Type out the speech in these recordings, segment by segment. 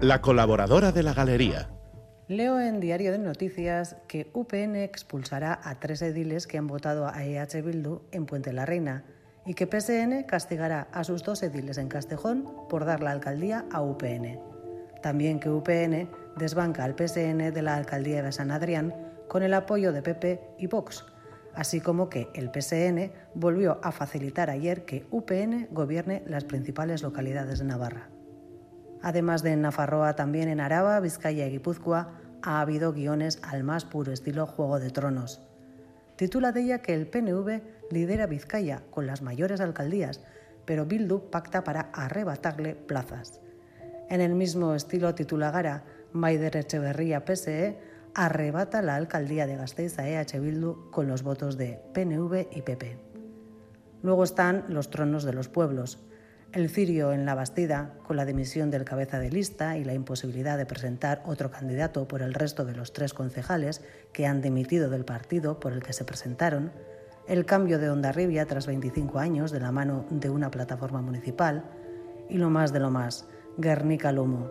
La colaboradora de la galería. Leo en Diario de Noticias que UPN expulsará a tres ediles que han votado a EH Bildu en Puente la Reina y que PSN castigará a sus dos ediles en Castejón por dar la alcaldía a UPN. También que UPN desbanca al PSN de la alcaldía de San Adrián con el apoyo de PP y Vox, así como que el PSN volvió a facilitar ayer que UPN gobierne las principales localidades de Navarra. Además de en Nafarroa, también en Araba, Vizcaya y Guipúzcoa ha habido guiones al más puro estilo Juego de Tronos. Titula de ella que el PNV lidera Vizcaya con las mayores alcaldías, pero Bildu pacta para arrebatarle plazas. En el mismo estilo titula Gara, Maider Echeverría PSE arrebata la alcaldía de Gasteiz a EH Bildu con los votos de PNV y PP. Luego están los tronos de los pueblos, el cirio en la Bastida, con la dimisión del cabeza de lista y la imposibilidad de presentar otro candidato por el resto de los tres concejales que han dimitido del partido por el que se presentaron, el cambio de Ondarribia tras 25 años de la mano de una plataforma municipal y lo más de lo más, Guernica Lomo.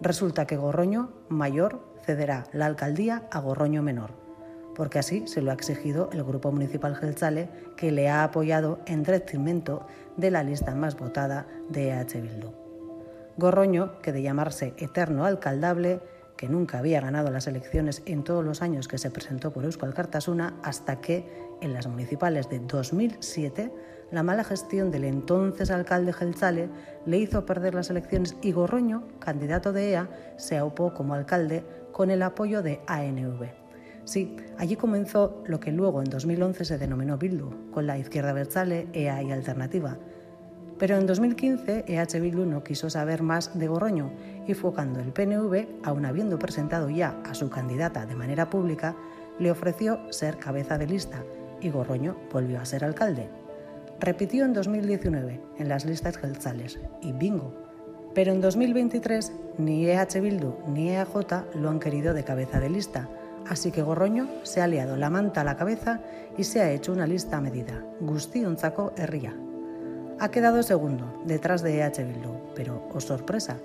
Resulta que Gorroño Mayor cederá la alcaldía a Gorroño Menor porque así se lo ha exigido el Grupo Municipal Gelzale, que le ha apoyado en detrimento de la lista más votada de EH Bildu. Gorroño, que de llamarse eterno alcaldable, que nunca había ganado las elecciones en todos los años que se presentó por Euskal Cartasuna, hasta que, en las municipales de 2007, la mala gestión del entonces alcalde Gelzale le hizo perder las elecciones y Gorroño, candidato de EA, se aupó como alcalde con el apoyo de ANV. Sí, allí comenzó lo que luego en 2011 se denominó Bildu, con la izquierda Berzale, EA y Alternativa. Pero en 2015 EH Bildu no quiso saber más de Gorroño y fue cuando el PNV, aun habiendo presentado ya a su candidata de manera pública, le ofreció ser cabeza de lista y Gorroño volvió a ser alcalde. Repitió en 2019 en las listas gelzales y bingo. Pero en 2023 ni EH Bildu ni EAJ lo han querido de cabeza de lista Así que Gorroño se ha liado la manta a la cabeza y se ha hecho una lista a medida. Guztionzako herria. Ha quedado segundo, detrás de EH Bildu, pero, oh sorpresa,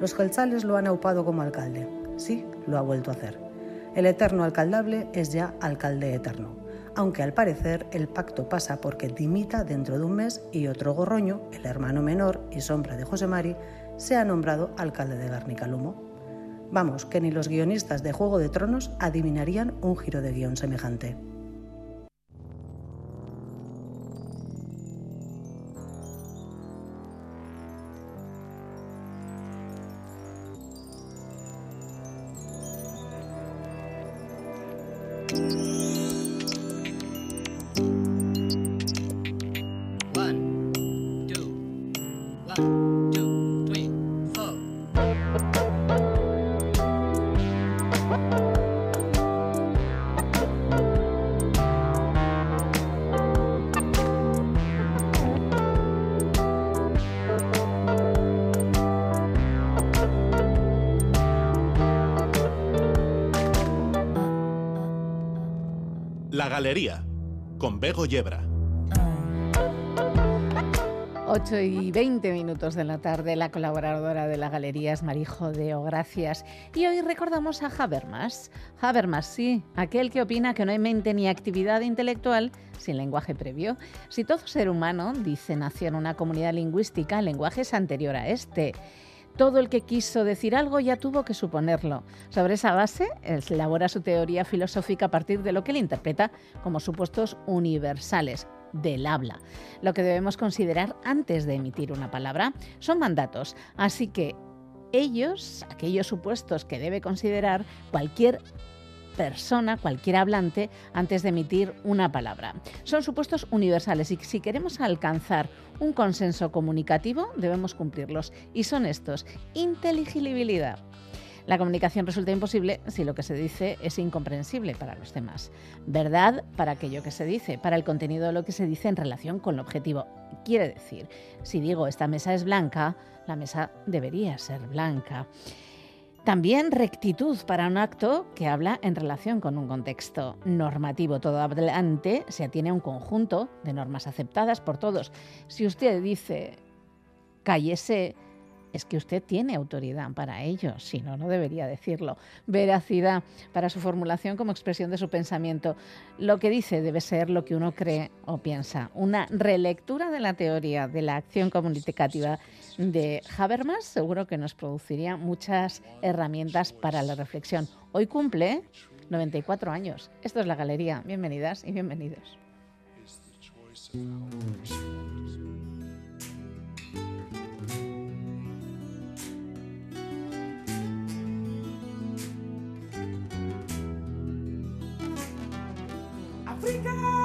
los gelzales lo han aupado como alcalde. Sí, lo ha vuelto a hacer. El eterno alcaldable es ya alcalde eterno, aunque al parecer el pacto pasa porque dimita dentro de un mes y otro Gorroño, el hermano menor y sombra de José Mari, se ha nombrado alcalde de Garnicalumo. Vamos, que ni los guionistas de Juego de Tronos adivinarían un giro de guion semejante. Galería, con Bego Yebra. 8 y 20 minutos de la tarde, la colaboradora de la galería es Marijo de Gracias. Y hoy recordamos a Habermas. Habermas, sí, aquel que opina que no hay mente ni actividad intelectual sin lenguaje previo. Si todo ser humano, dice, nació en una comunidad lingüística, el lenguaje es anterior a este todo el que quiso decir algo ya tuvo que suponerlo. Sobre esa base, elabora su teoría filosófica a partir de lo que él interpreta como supuestos universales del habla. Lo que debemos considerar antes de emitir una palabra son mandatos, así que ellos, aquellos supuestos que debe considerar cualquier persona, cualquier hablante, antes de emitir una palabra. Son supuestos universales y si queremos alcanzar un consenso comunicativo debemos cumplirlos. Y son estos, inteligibilidad. La comunicación resulta imposible si lo que se dice es incomprensible para los demás. Verdad para aquello que se dice, para el contenido de lo que se dice en relación con el objetivo. Quiere decir, si digo esta mesa es blanca, la mesa debería ser blanca. También rectitud para un acto que habla en relación con un contexto normativo. Todo adelante se atiene a un conjunto de normas aceptadas por todos. Si usted dice cállese, es que usted tiene autoridad para ello, si no, no debería decirlo. Veracidad para su formulación como expresión de su pensamiento. Lo que dice debe ser lo que uno cree o piensa. Una relectura de la teoría de la acción comunicativa de Habermas seguro que nos produciría muchas herramientas para la reflexión. Hoy cumple 94 años. Esto es la galería. Bienvenidas y bienvenidos. África.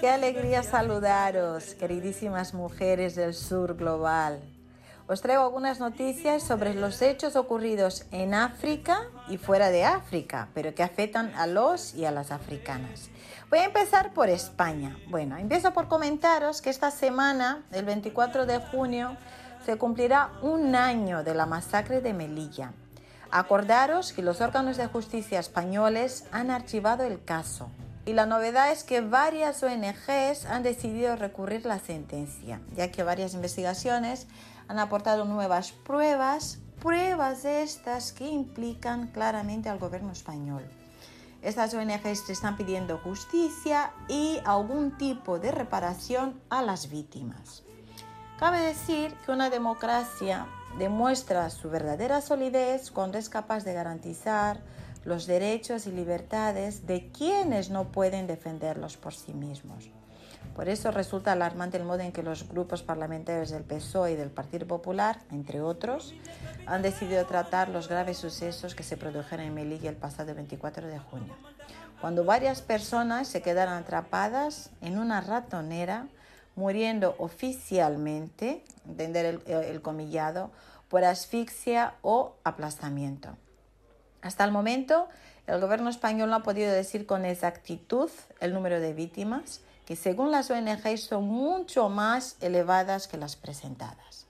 Qué alegría saludaros, queridísimas mujeres del sur global. Os traigo algunas noticias sobre los hechos ocurridos en África y fuera de África, pero que afectan a los y a las africanas. Voy a empezar por España. Bueno, empiezo por comentaros que esta semana, el 24 de junio, se cumplirá un año de la masacre de Melilla. Acordaros que los órganos de justicia españoles han archivado el caso y la novedad es que varias ONGs han decidido recurrir la sentencia, ya que varias investigaciones han aportado nuevas pruebas, pruebas estas que implican claramente al gobierno español. Estas ONGs están pidiendo justicia y algún tipo de reparación a las víctimas. Cabe decir que una democracia demuestra su verdadera solidez cuando es capaz de garantizar los derechos y libertades de quienes no pueden defenderlos por sí mismos. Por eso resulta alarmante el modo en que los grupos parlamentarios del PSOE y del Partido Popular, entre otros, han decidido tratar los graves sucesos que se produjeron en Melilla el pasado 24 de junio, cuando varias personas se quedaron atrapadas en una ratonera muriendo oficialmente, entender el, comillado, por asfixia o aplastamiento. Hasta el momento, el gobierno español no ha podido decir con exactitud el número de víctimas, que según las ONG son mucho más elevadas que las presentadas.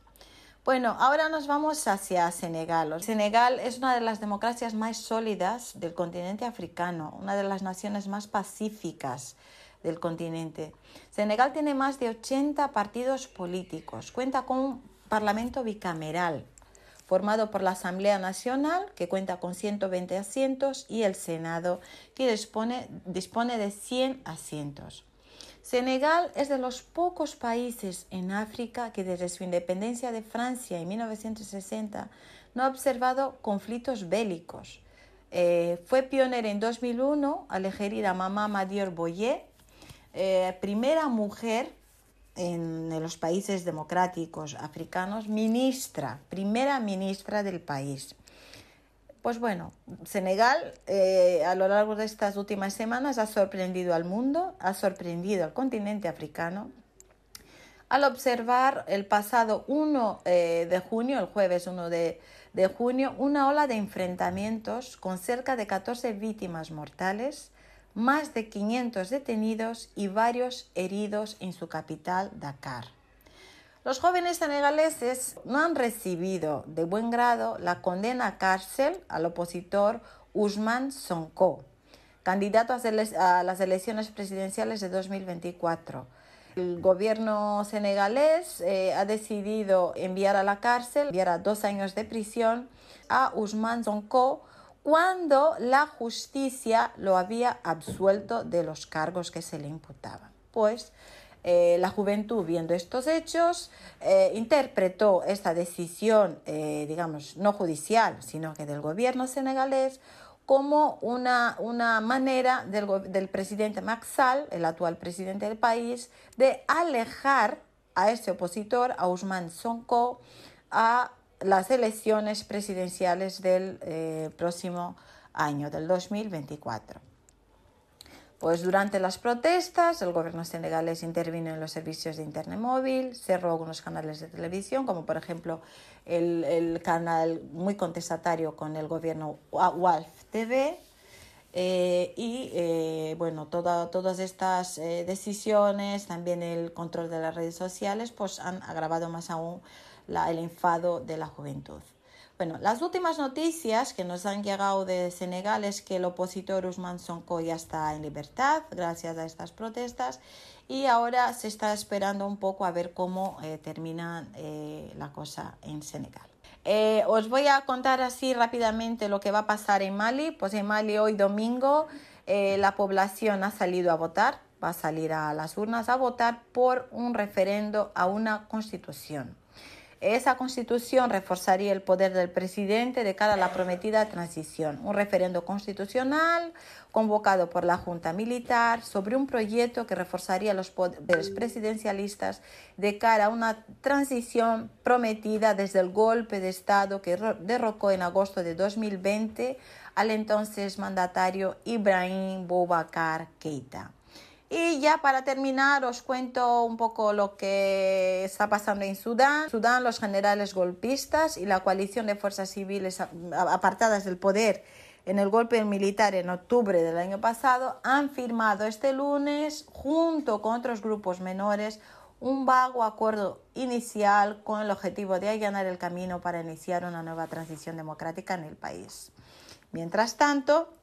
Bueno, ahora nos vamos hacia Senegal. Senegal es una de las democracias más sólidas del continente africano, una de las naciones más pacíficas del continente. Senegal tiene más de 80 partidos políticos, cuenta con un parlamento bicameral formado por la Asamblea Nacional, que cuenta con 120 asientos, y el Senado, que dispone, dispone de 100 asientos. Senegal es de los pocos países en África que desde su independencia de Francia en 1960 no ha observado conflictos bélicos. Eh, fue pionero en 2001 al elegir a Mamá Madior Boye eh, primera mujer en los países democráticos africanos, ministra, primera ministra del país. Pues bueno, Senegal eh, a lo largo de estas últimas semanas ha sorprendido al mundo, ha sorprendido al continente africano al observar el pasado 1 eh, de junio, el jueves 1 de, de junio, una ola de enfrentamientos con cerca de 14 víctimas mortales, más de 500 detenidos y varios heridos en su capital, Dakar. Los jóvenes senegaleses no han recibido de buen grado la condena a cárcel al opositor Usman Sonko, candidato a las elecciones presidenciales de 2024. El gobierno senegalés eh, ha decidido enviar a la cárcel, enviar a dos años de prisión a Usman Sonko cuando la justicia lo había absuelto de los cargos que se le imputaban. Pues eh, la juventud, viendo estos hechos, eh, interpretó esta decisión, eh, digamos, no judicial, sino que del gobierno senegalés, como una, una manera del, del presidente Maxal, el actual presidente del país, de alejar a ese opositor, a Ousmane Sonko, a las elecciones presidenciales del eh, próximo año, del 2024. Pues durante las protestas, el gobierno senegalés intervino en los servicios de Internet móvil, cerró algunos canales de televisión, como por ejemplo el, canal muy contestatario con el gobierno WALF TV. Eh, y eh, bueno, todas estas decisiones, también el control de las redes sociales, pues han agravado más aún el enfado de la juventud. Bueno, las últimas noticias que nos han llegado de Senegal es que el opositor Usman Sonko ya está en libertad gracias a estas protestas y ahora se está esperando un poco a ver cómo eh, termina eh, la cosa en Senegal. Eh, os voy a contar así rápidamente lo que va a pasar en Mali. Pues en Mali hoy domingo la población ha salido a votar, va a salir a las urnas a votar por un referendo a una constitución. Esa constitución reforzaría el poder del presidente de cara a la prometida transición. Un referendo constitucional convocado por la Junta Militar sobre un proyecto que reforzaría los poderes presidencialistas de cara a una transición prometida desde el golpe de Estado que derrocó en agosto de 2020 al entonces mandatario Ibrahim Boubacar Keita. Y ya para terminar os cuento un poco lo que está pasando en Sudán. Sudán, los generales golpistas y la coalición de fuerzas civiles apartadas del poder en el golpe militar en octubre del año pasado han firmado este lunes, junto con otros grupos menores, un vago acuerdo inicial con el objetivo de allanar el camino para iniciar una nueva transición democrática en el país. Mientras tanto,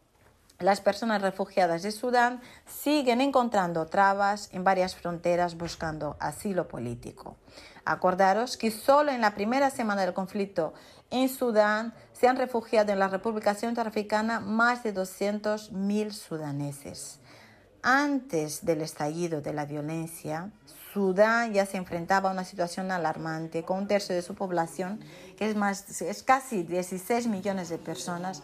las personas refugiadas de Sudán siguen encontrando trabas en varias fronteras buscando asilo político. Acordaros que solo en la primera semana del conflicto en Sudán se han refugiado en la República Centroafricana más de 200.000 sudaneses. Antes del estallido de la violencia, Sudán ya se enfrentaba a una situación alarmante, con un tercio de su población, que es, más, es casi 16 millones de personas,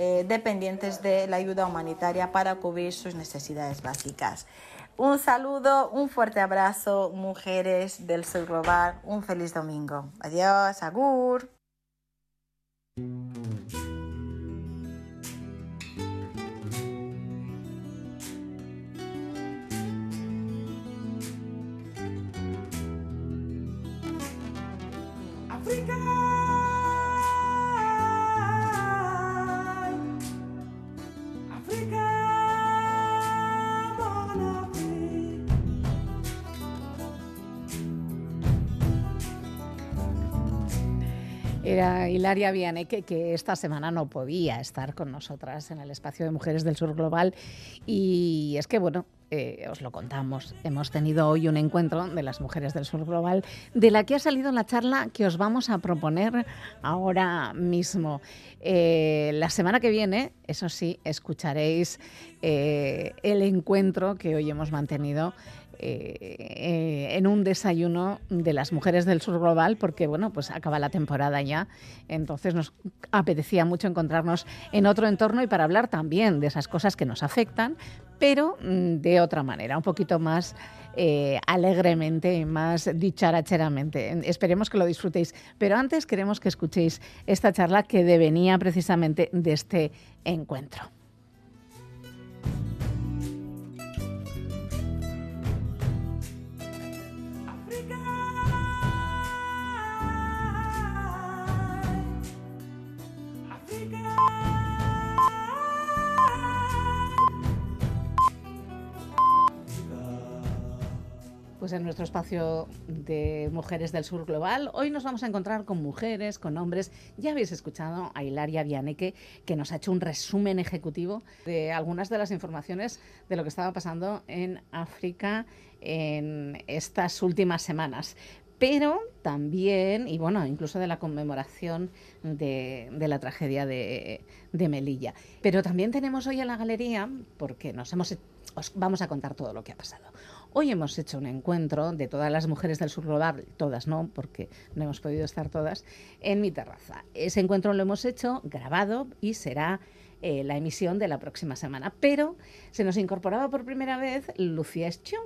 eh, dependientes de la ayuda humanitaria para cubrir sus necesidades básicas. Un saludo, un fuerte abrazo, mujeres del sur global. Un feliz domingo. Adiós, agur. Era Hilaria Vianeque, que esta semana no podía estar con nosotras en el espacio de Mujeres del Sur Global. Y es que, bueno, eh, os lo contamos. Hemos tenido hoy un encuentro de las mujeres del sur global, de la que ha salido la charla que os vamos a proponer ahora mismo. Eh, la semana que viene, eso sí, escucharéis eh, el encuentro que hoy hemos mantenido eh, en un desayuno de las mujeres del sur global, porque bueno, pues acaba la temporada ya, entonces nos apetecía mucho encontrarnos en otro entorno y para hablar también de esas cosas que nos afectan, pero mm, de otra manera, un poquito más eh, alegremente, más dicharacheramente. Esperemos que lo disfrutéis, pero antes queremos que escuchéis esta charla que devenía precisamente de este encuentro. Pues en nuestro espacio de Mujeres del Sur Global, hoy nos vamos a encontrar con mujeres, con hombres. Ya habéis escuchado a Hilaria Vianeque, que nos ha hecho un resumen ejecutivo de algunas de las informaciones de lo que estaba pasando en África en estas últimas semanas pero también, y bueno, incluso de la conmemoración de, la tragedia de, Melilla. Pero también tenemos hoy en la galería, porque nos hemos, os vamos a contar todo lo que ha pasado. Hoy hemos hecho un encuentro de todas las mujeres del sur global, todas no, porque no hemos podido estar todas, en mi terraza. Ese encuentro lo hemos hecho grabado y será eh, la emisión de la próxima semana. Pero se nos incorporaba por primera vez Lucía Escho.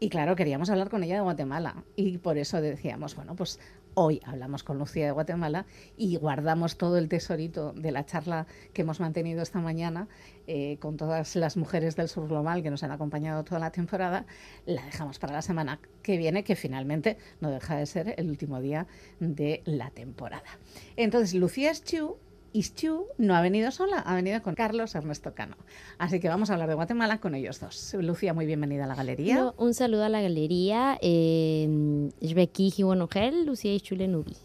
Y claro, queríamos hablar con ella de Guatemala y por eso decíamos, bueno, pues hoy hablamos con Lucía de Guatemala y guardamos todo el tesorito de la charla que hemos mantenido esta mañana eh, con todas las mujeres del sur global que nos han acompañado toda la temporada. La dejamos para la semana que viene, que finalmente no deja de ser el último día de la temporada. Entonces, Lucía Chu Ischu no ha venido sola, ha venido con Carlos Ernesto Cano. Así que vamos a hablar de Guatemala con ellos dos. Lucía, muy bienvenida a la galería. un saludo a la galería. Eh, Lucía Nubi.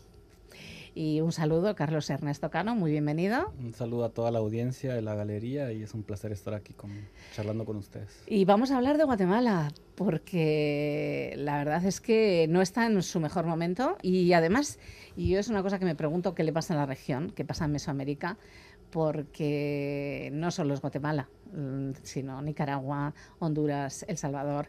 Y un saludo, Carlos Ernesto Cano, muy bienvenido. Un saludo a toda la audiencia de la galería y es un placer estar aquí con, charlando con ustedes. Y vamos a hablar de Guatemala, porque la verdad es que no está en su mejor momento y además, y yo es una cosa que me pregunto qué le pasa en la región, qué pasa en Mesoamérica, porque no solo es Guatemala, mm, sino Nicaragua, Honduras, El Salvador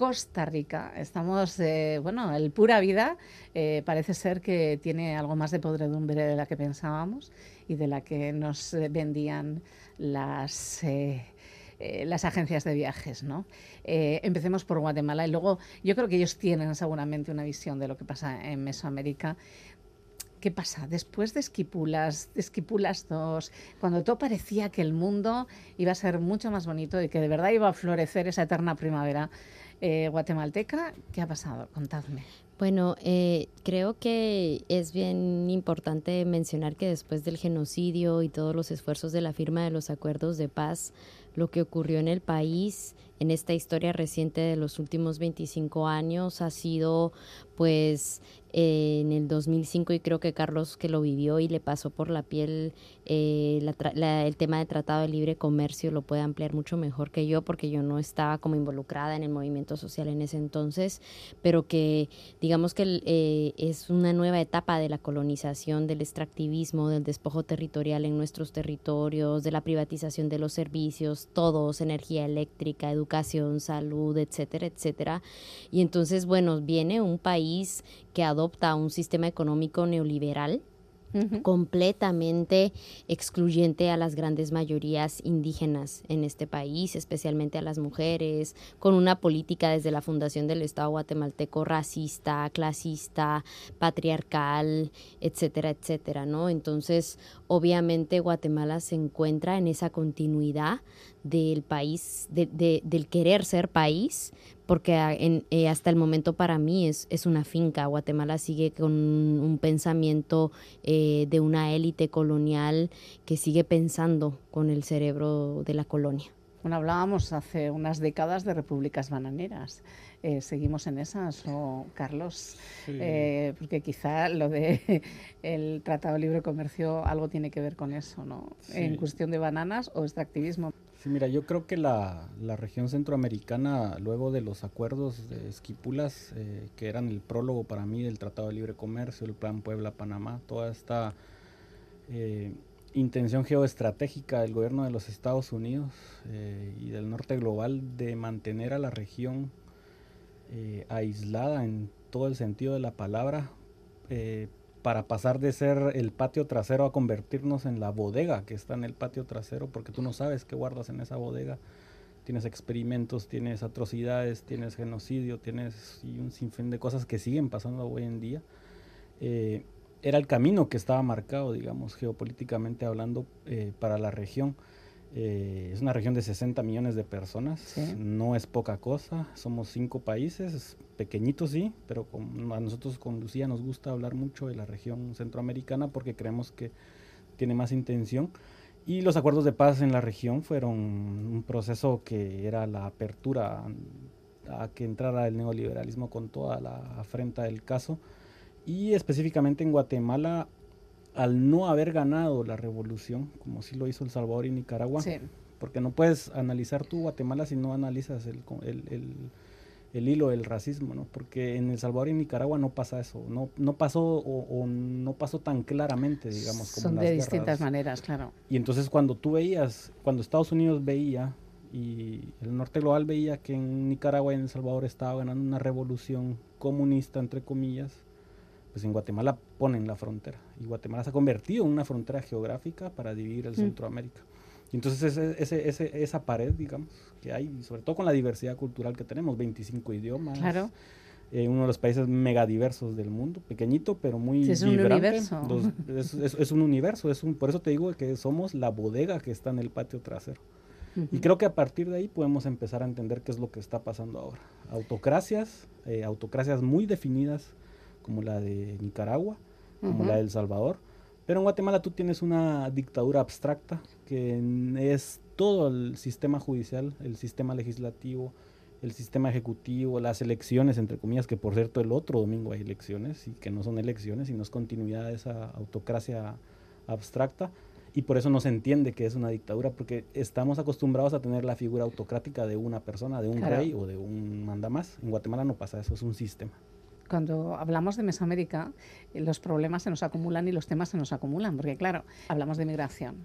Costa Rica. Estamos, eh, bueno, el pura vida eh, parece ser que tiene algo más de podredumbre de la que pensábamos y de la que nos eh, vendían las... las agencias de viajes, ¿no? empecemos por Guatemala y luego yo creo que ellos tienen seguramente una visión de lo que pasa en Mesoamérica. ¿Qué pasa? Después de Esquipulas, de Esquipulas 2, cuando todo parecía que el mundo iba a ser mucho más bonito y que de verdad iba a florecer esa eterna primavera, eh, guatemalteca. ¿Qué ha pasado? Contadme. Bueno, eh, creo que es bien importante mencionar que después del genocidio y todos los esfuerzos de la firma de los acuerdos de paz, lo que ocurrió en el país en esta historia reciente de los últimos 25 años ha sido pues en el 2005 y creo que Carlos que lo vivió y le pasó por la piel eh, el tema de tratado de libre comercio lo puede ampliar mucho mejor que yo porque yo no estaba como involucrada en el movimiento social en ese entonces, pero que digamos que eh, es una nueva etapa de la colonización, del extractivismo, del despojo territorial en nuestros territorios, de la privatización de los servicios, todos, energía eléctrica, educación, salud, etcétera, etcétera. Y entonces, bueno, viene un país que adopta un sistema económico neoliberal completamente excluyente a las grandes mayorías indígenas en este país, especialmente a las mujeres, con una política desde la fundación del Estado guatemalteco racista, clasista, patriarcal, etcétera, etcétera, ¿no? Entonces, obviamente Guatemala se encuentra en esa continuidad del país, de, del querer ser país, porque en, eh, hasta el momento para mí es, es, una finca. Guatemala sigue con un pensamiento eh, de una élite colonial que sigue pensando con el cerebro de la colonia. Bueno, hablábamos hace unas décadas de repúblicas bananeras. Eh, ¿Seguimos en esas o, Carlos? porque quizá lo de el Tratado de Libre Comercio algo tiene que ver con eso, ¿no? En cuestión de bananas o extractivismo. Sí, mira, yo creo que la, región centroamericana, luego de los acuerdos de Esquipulas, eh, que eran el prólogo para mí del Tratado de Libre Comercio, el Plan Puebla-Panamá, toda esta eh, intención geoestratégica del gobierno de los Estados Unidos eh, y del norte global de mantener a la región aislada en todo el sentido de la palabra, para pasar de ser el patio trasero a convertirnos en la bodega que está en el patio trasero, porque tú no sabes qué guardas en esa bodega. Tienes experimentos, tienes atrocidades, tienes genocidio, tienes un sinfín de cosas que siguen pasando hoy en día. Eh, era el camino que estaba marcado, digamos, geopolíticamente hablando, eh, para la región. Eh, es una región de 60 millones de personas, no es poca cosa, somos cinco países, pequeñitos sí, pero a nosotros con Lucía nos gusta hablar mucho de la región centroamericana porque creemos que tiene más intención. Y los acuerdos de paz en la región fueron un proceso que era la apertura a que entrara el neoliberalismo con toda la afrenta del caso. Y específicamente en Guatemala al no haber ganado la revolución, como sí lo hizo El Salvador y Nicaragua, porque no puedes analizar tú Guatemala si no analizas el, el, hilo del racismo, ¿no? Porque en El Salvador y Nicaragua no pasa eso, no, no pasó o, no pasó tan claramente, digamos. Como Son de distintas maneras, claro. Y entonces cuando tú veías, cuando Estados Unidos veía y el norte global veía que en Nicaragua y en El Salvador estaba ganando una revolución comunista, entre comillas, pues en Guatemala ponen la frontera. Y Guatemala se ha convertido en una frontera geográfica para dividir el Centroamérica. Y entonces ese, ese, esa pared, digamos, que hay, sobre todo con la diversidad cultural que tenemos, 25 idiomas. Claro. Eh, uno de los países megadiversos del mundo, pequeñito pero muy sí, es Un universo. es, un universo, es un, por eso te digo que somos la bodega que está en el patio trasero. Y creo que a partir de ahí podemos empezar a entender qué es lo que está pasando ahora. Autocracias, eh, autocracias muy definidas, como la de Nicaragua, como la de El Salvador. Pero en Guatemala tú tienes una dictadura abstracta que es todo el sistema judicial, el sistema legislativo, el sistema ejecutivo, las elecciones, entre comillas, que por cierto el otro domingo hay elecciones y que no son elecciones, sino es continuidad de esa autocracia abstracta y por eso no se entiende que es una dictadura, porque estamos acostumbrados a tener la figura autocrática de una persona, de un rey o de un mandamás. En Guatemala no pasa eso, es un sistema. Cuando hablamos de Mesoamérica, eh, los problemas se nos acumulan y los temas se nos acumulan, porque claro, hablamos de migración,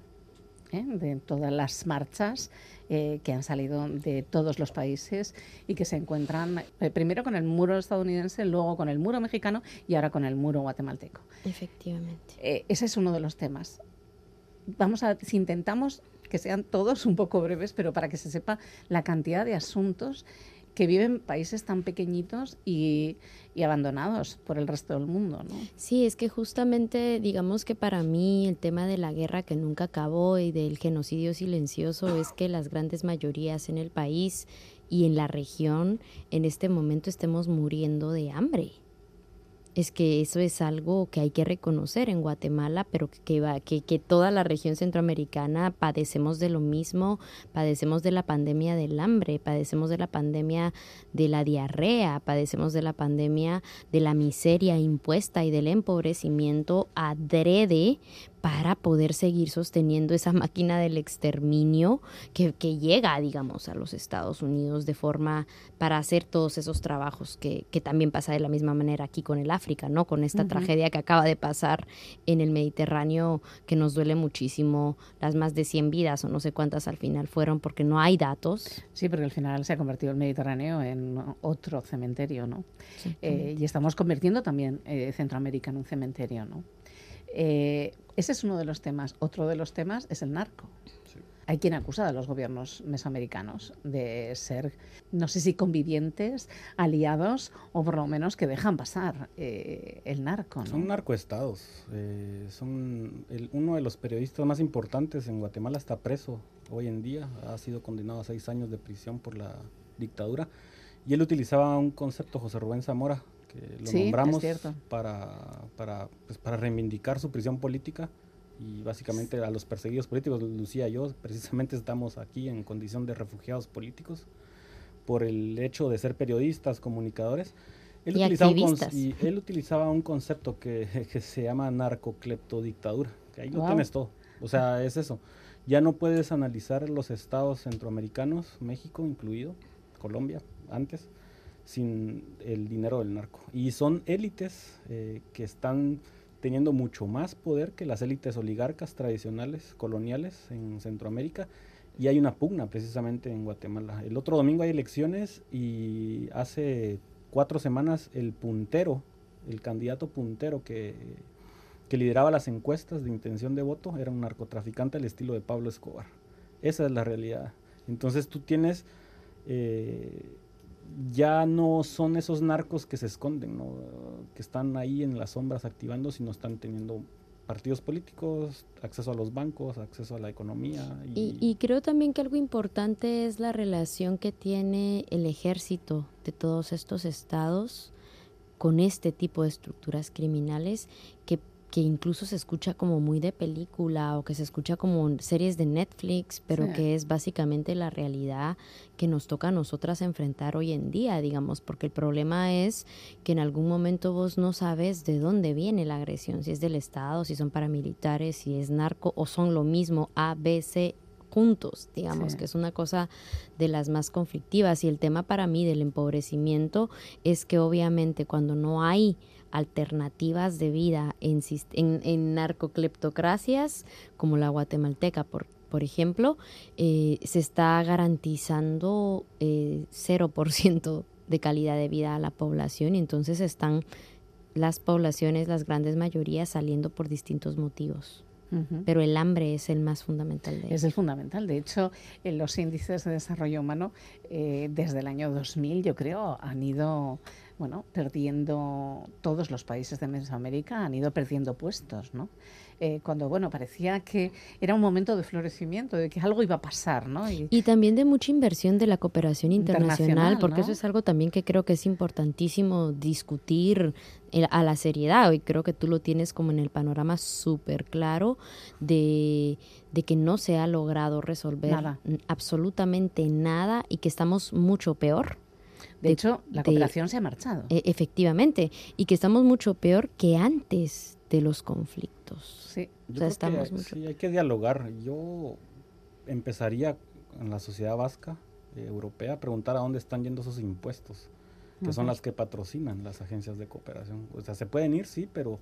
¿eh? de todas las marchas eh, que han salido de todos los países y que se encuentran primero con el muro estadounidense, luego con el muro mexicano y ahora con el muro guatemalteco. Efectivamente. ese es uno de los temas vamos a, si intentamos que sean todos un poco breves, pero para que se sepa la cantidad de asuntos que viven países tan pequeñitos y, y, abandonados por el resto del mundo, ¿no? Sí, es que justamente, digamos que para mí el tema de la guerra que nunca acabó y del genocidio silencioso es que las grandes mayorías en el país y en la región en este momento estemos muriendo de hambre es que eso es algo que hay que reconocer en Guatemala, pero que, que, que, toda la región centroamericana padecemos de lo mismo, padecemos de la pandemia del hambre, padecemos de la pandemia de la diarrea, padecemos de la pandemia de la miseria impuesta y del empobrecimiento adrede para poder seguir sosteniendo esa máquina del exterminio que, que, llega, digamos, a los Estados Unidos de forma para hacer todos esos trabajos que, que también pasa de la misma manera aquí con el África, ¿no? Con esta tragedia que acaba de pasar en el Mediterráneo que nos duele muchísimo, las más de 100 vidas o no sé cuántas al final fueron porque no hay datos. Sí, porque al final se ha convertido el Mediterráneo en otro cementerio, ¿no? Eh, y estamos convirtiendo también eh, Centroamérica en un cementerio, ¿no? Eh, ese es uno de los temas. Otro de los temas es el narco. Hay quien acusa a los gobiernos mesoamericanos de ser, no sé si convivientes, aliados o por lo menos que dejan pasar eh, el narco. Son narcoestados. Eh, son uno de los periodistas más importantes en Guatemala está preso hoy en día. Ha sido condenado a seis años de prisión por la dictadura. Y él utilizaba un concepto, José Rubén Zamora, lo nombramos para, para, pues, para reivindicar su prisión política y básicamente a los perseguidos políticos, Lucía y yo precisamente estamos aquí en condición de refugiados políticos por el hecho de ser periodistas, comunicadores. Él, utilizaba un, y él utilizaba un concepto que, se llama narcocleptodictadura, que ahí lo tienes todo. O sea, es eso. Ya no puedes analizar los estados centroamericanos, México incluido, Colombia antes, sin el dinero del narco. Y son élites eh, que están teniendo mucho más poder que las élites oligarcas tradicionales, coloniales en Centroamérica. Y hay una pugna precisamente en Guatemala. El otro domingo hay elecciones y hace cuatro semanas el puntero, el candidato puntero que, que lideraba las encuestas de intención de voto era un narcotraficante al estilo de Pablo Escobar. Esa es la realidad. Entonces tú tienes eh, ya no son esos narcos que se esconden, que están ahí en las sombras activando, sino están teniendo partidos políticos, acceso a los bancos, acceso a la economía. Y... y, creo también que algo importante es la relación que tiene el ejército de todos estos estados con este tipo de estructuras criminales que que incluso se escucha como muy de película o que se escucha como series de Netflix, pero que es básicamente la realidad que nos toca a nosotras enfrentar hoy en día, digamos, porque el problema es que en algún momento vos no sabes de dónde viene la agresión, si es del Estado, si son paramilitares, si es narco o son lo mismo A, B, C, juntos, digamos, que es una cosa de las más conflictivas. Y el tema para mí del empobrecimiento es que obviamente cuando no hay alternativas de vida en, en, narcocleptocracias como la guatemalteca, por, por ejemplo, eh, se está garantizando eh, 0% de calidad de vida a la población y entonces están las poblaciones, las grandes mayorías saliendo por distintos motivos. pero el hambre es el más fundamental de Es el fundamental. De hecho, en los índices de desarrollo humano, eh, desde el año 2000, yo creo, han ido bueno, perdiendo todos los países de Mesoamérica han ido perdiendo puestos, ¿no? Eh, cuando bueno parecía que era un momento de florecimiento, de que algo iba a pasar, ¿no? Y, también de mucha inversión de la cooperación internacional, porque eso es algo también que creo que es importantísimo discutir eh, a la seriedad. Y creo que tú lo tienes como en el panorama súper claro de, de, que no se ha logrado resolver absolutamente nada y que estamos mucho peor de, hecho, la cooperación se ha marchado. E, efectivamente, y que estamos mucho peor que antes de los conflictos. Sí, estamos sí, hay que dialogar. Yo empezaría en la sociedad vasca, eh, europea, a preguntar a dónde están yendo esos impuestos, que son las que patrocinan las agencias de cooperación. O sea, se pueden ir, sí, pero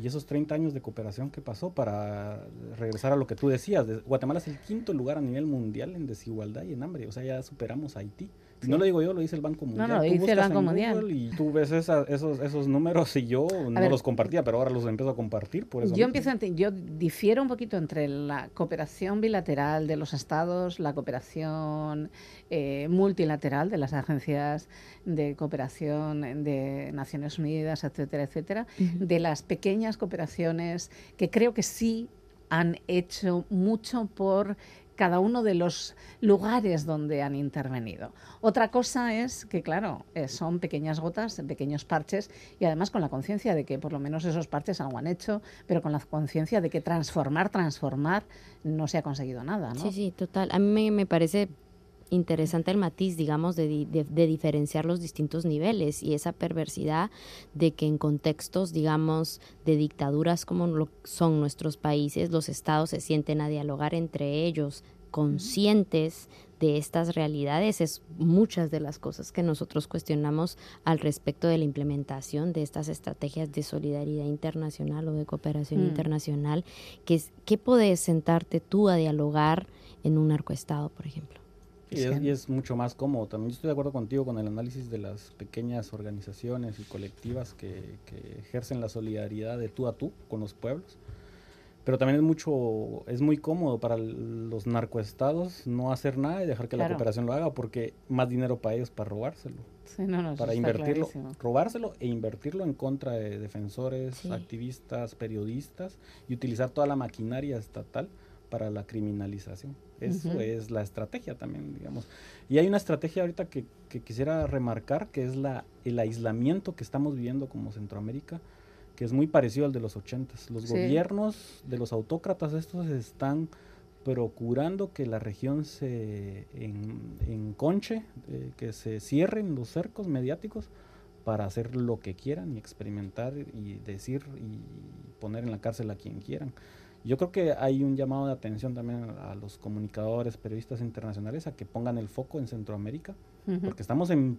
y esos 30 años de cooperación que pasó para regresar a lo que tú decías. Guatemala es el quinto lugar a nivel mundial en desigualdad y en hambre. O sea, ya superamos a Haití. No lo digo yo, lo dice el Banco Mundial. No, no, lo dice el Banco Mundial. Y tú ves esos, esos números y yo no los compartía, pero ahora los empiezo a compartir. Por eso yo, empiezo yo difiero un poquito entre la cooperación bilateral de los estados, la cooperación eh, multilateral de las agencias de cooperación de Naciones Unidas, etcétera, etcétera, de las pequeñas cooperaciones que creo que sí han hecho mucho por cada uno de los lugares donde han intervenido. Otra cosa es que, claro, eh, son pequeñas gotas, pequeños parches y además con la conciencia de que por lo menos esos parches algo han hecho, pero con la conciencia de que transformar, transformar no se ha conseguido nada. ¿no? Sí, sí, total. A mí me, parece interesante el matiz, digamos, de, de, diferenciar los distintos niveles y esa perversidad de que en contextos, digamos, de dictaduras como lo son nuestros países, los estados se sienten a dialogar entre ellos, conscientes de estas realidades es muchas de las cosas que nosotros cuestionamos al respecto de la implementación de estas estrategias de solidaridad internacional o de cooperación mm. internacional, que es qué puedes sentarte tú a dialogar en un narcoestado, por ejemplo. Y es, mucho más cómodo. También estoy de acuerdo contigo con el análisis de las pequeñas organizaciones y colectivas que, ejercen la solidaridad de tú a tú con los pueblos. Pero también es mucho, es muy cómodo para los narcoestados no hacer nada y dejar que la cooperación lo haga porque más dinero para ellos para robárselo. para invertirlo, robárselo e invertirlo en contra de defensores, activistas, periodistas y utilizar toda la maquinaria estatal para la criminalización. Eso es la estrategia también, digamos. Y hay una estrategia ahorita que, quisiera remarcar, que es la, el aislamiento que estamos viviendo como Centroamérica, que es muy parecido al de los ochentas. Los gobiernos de los autócratas estos están procurando que la región se enconche, eh, que se cierren los cercos mediáticos para hacer lo que quieran y experimentar y decir y poner en la cárcel a quien quieran. Yo creo que hay un llamado de atención también a los comunicadores, periodistas internacionales a que pongan el foco en Centroamérica, porque estamos en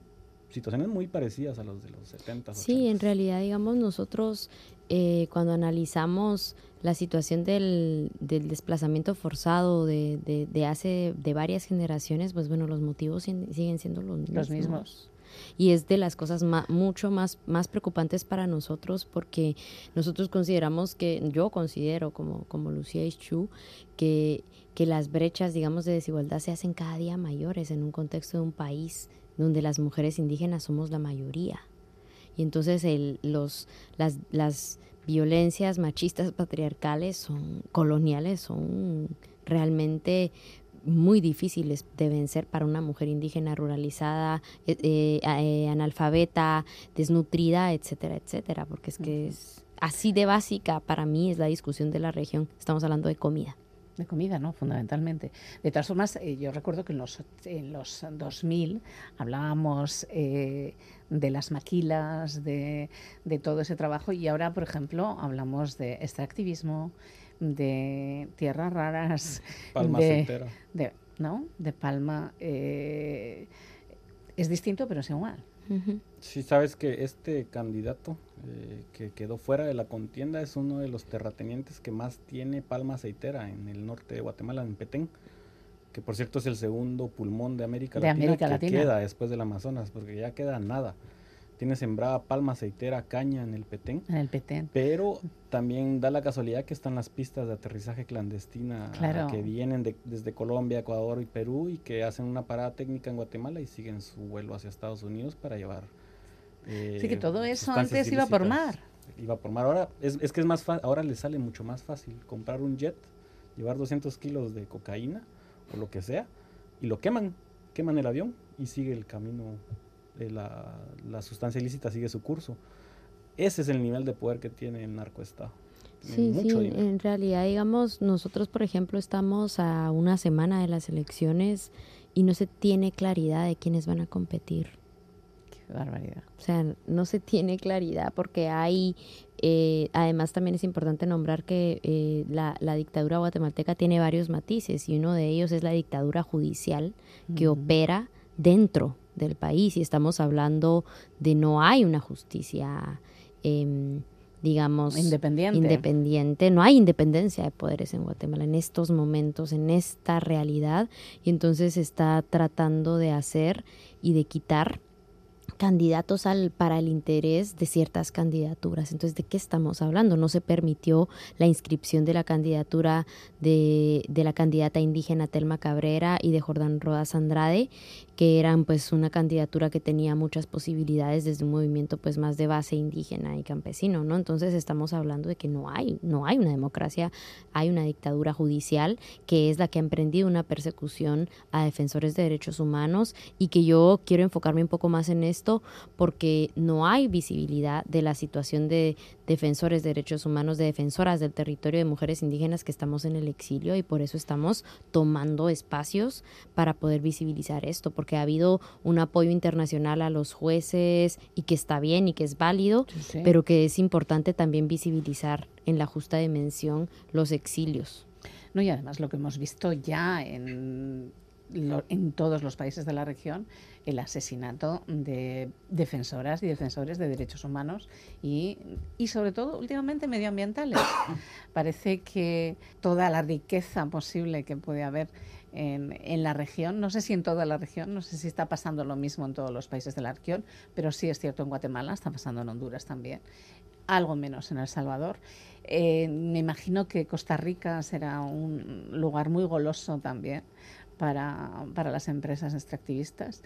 situaciones muy parecidas a los de los 70. Sí, en realidad, digamos, nosotros eh, cuando analizamos la situación del, del desplazamiento forzado de, de, de, hace de varias generaciones, pues bueno, los motivos siguen siendo los, los mismos y es de las cosas mucho más, más preocupantes para nosotros porque nosotros consideramos que, yo considero como, como Lucía Ischú, que, que las brechas, digamos, de desigualdad se hacen cada día mayores en un contexto de un país donde las mujeres indígenas somos la mayoría. Y entonces el, los, las, las violencias machistas patriarcales son coloniales, son realmente muy difíciles de vencer para una mujer indígena ruralizada, eh, eh, eh, analfabeta, desnutrida, etcétera, etcétera, porque es que es así de básica para mí es la discusión de la región. Estamos hablando de comida. De comida, ¿no? Fundamentalmente. De todas formas, yo recuerdo que en los, en los 2000 hablábamos de las maquilas, de, de todo ese trabajo y ahora, por ejemplo, hablamos de extractivismo, de tierras raras, palma de, de, ¿no? de palma. Eh, es distinto, pero es igual. Sí, sabes que este candidato eh, que quedó fuera de la contienda es uno de los terratenientes que más tiene palma aceitera en el norte de Guatemala, en Petén, que por cierto es el segundo pulmón de América, Latina, que queda después del Amazonas, porque ya queda nada. Tiene sembrada palma aceitera, caña en el Petén. En el Petén. Pero también da la casualidad que están las pistas de aterrizaje clandestina que vienen desde Colombia, Ecuador y Perú y que hacen una parada técnica en Guatemala y siguen su vuelo hacia Estados Unidos para llevar. Eh, sí, que todo eso antes iba por mar. Iba por mar. Ahora es, es que es más ahora le sale mucho más fácil comprar un jet, llevar 200 kilos de cocaína o lo que sea y lo queman, queman el avión y sigue el camino la, sustancia ilícita sigue su curso. Ese es el nivel de poder que tiene el narcoestado. Sí, sí, en realidad, digamos, nosotros, por ejemplo, estamos a una semana de las elecciones y no se tiene claridad de quiénes van a competir. Qué barbaridad. O sea, no se tiene claridad porque hay, eh, además también es importante nombrar que eh, la, dictadura guatemalteca tiene varios matices y uno de ellos es la dictadura judicial que opera dentro del país y estamos hablando de no hay una justicia, em, digamos, independiente. independiente, no hay independencia de poderes en Guatemala en estos momentos, en esta realidad, y entonces está tratando de hacer y de quitar candidatos al, para el interés de ciertas candidaturas. Entonces, ¿de qué estamos hablando? No se permitió la inscripción de la candidatura de, de la candidata indígena Telma Cabrera y de Jordán Rodas Andrade, que eran pues una candidatura que tenía muchas posibilidades desde un movimiento pues más de base indígena y campesino, ¿no? Entonces estamos hablando de que no hay, no hay una democracia, hay una dictadura judicial que es la que ha emprendido una persecución a defensores de derechos humanos y que yo quiero enfocarme un poco más en esto porque no hay visibilidad de la situación de defensores de derechos humanos, de defensoras del territorio de mujeres indígenas que estamos en el exilio y por eso estamos tomando espacios para poder visibilizar esto, porque que ha habido un apoyo internacional a los jueces y que está bien y que es válido, pero que es importante también visibilizar en la justa dimensión los exilios. No, y además lo que hemos visto ya en, en todos los países de la región, el asesinato de defensoras y defensores de derechos humanos y, y sobre todo últimamente medioambientales. Parece que toda la riqueza posible que puede haber en, la región. No sé si en toda la región, no sé si está pasando lo mismo en todos los países de la pero sí es cierto en Guatemala, está pasando en Honduras también, algo menos en El Salvador. Eh, me imagino que Costa Rica será un lugar muy goloso también para, para las empresas extractivistas.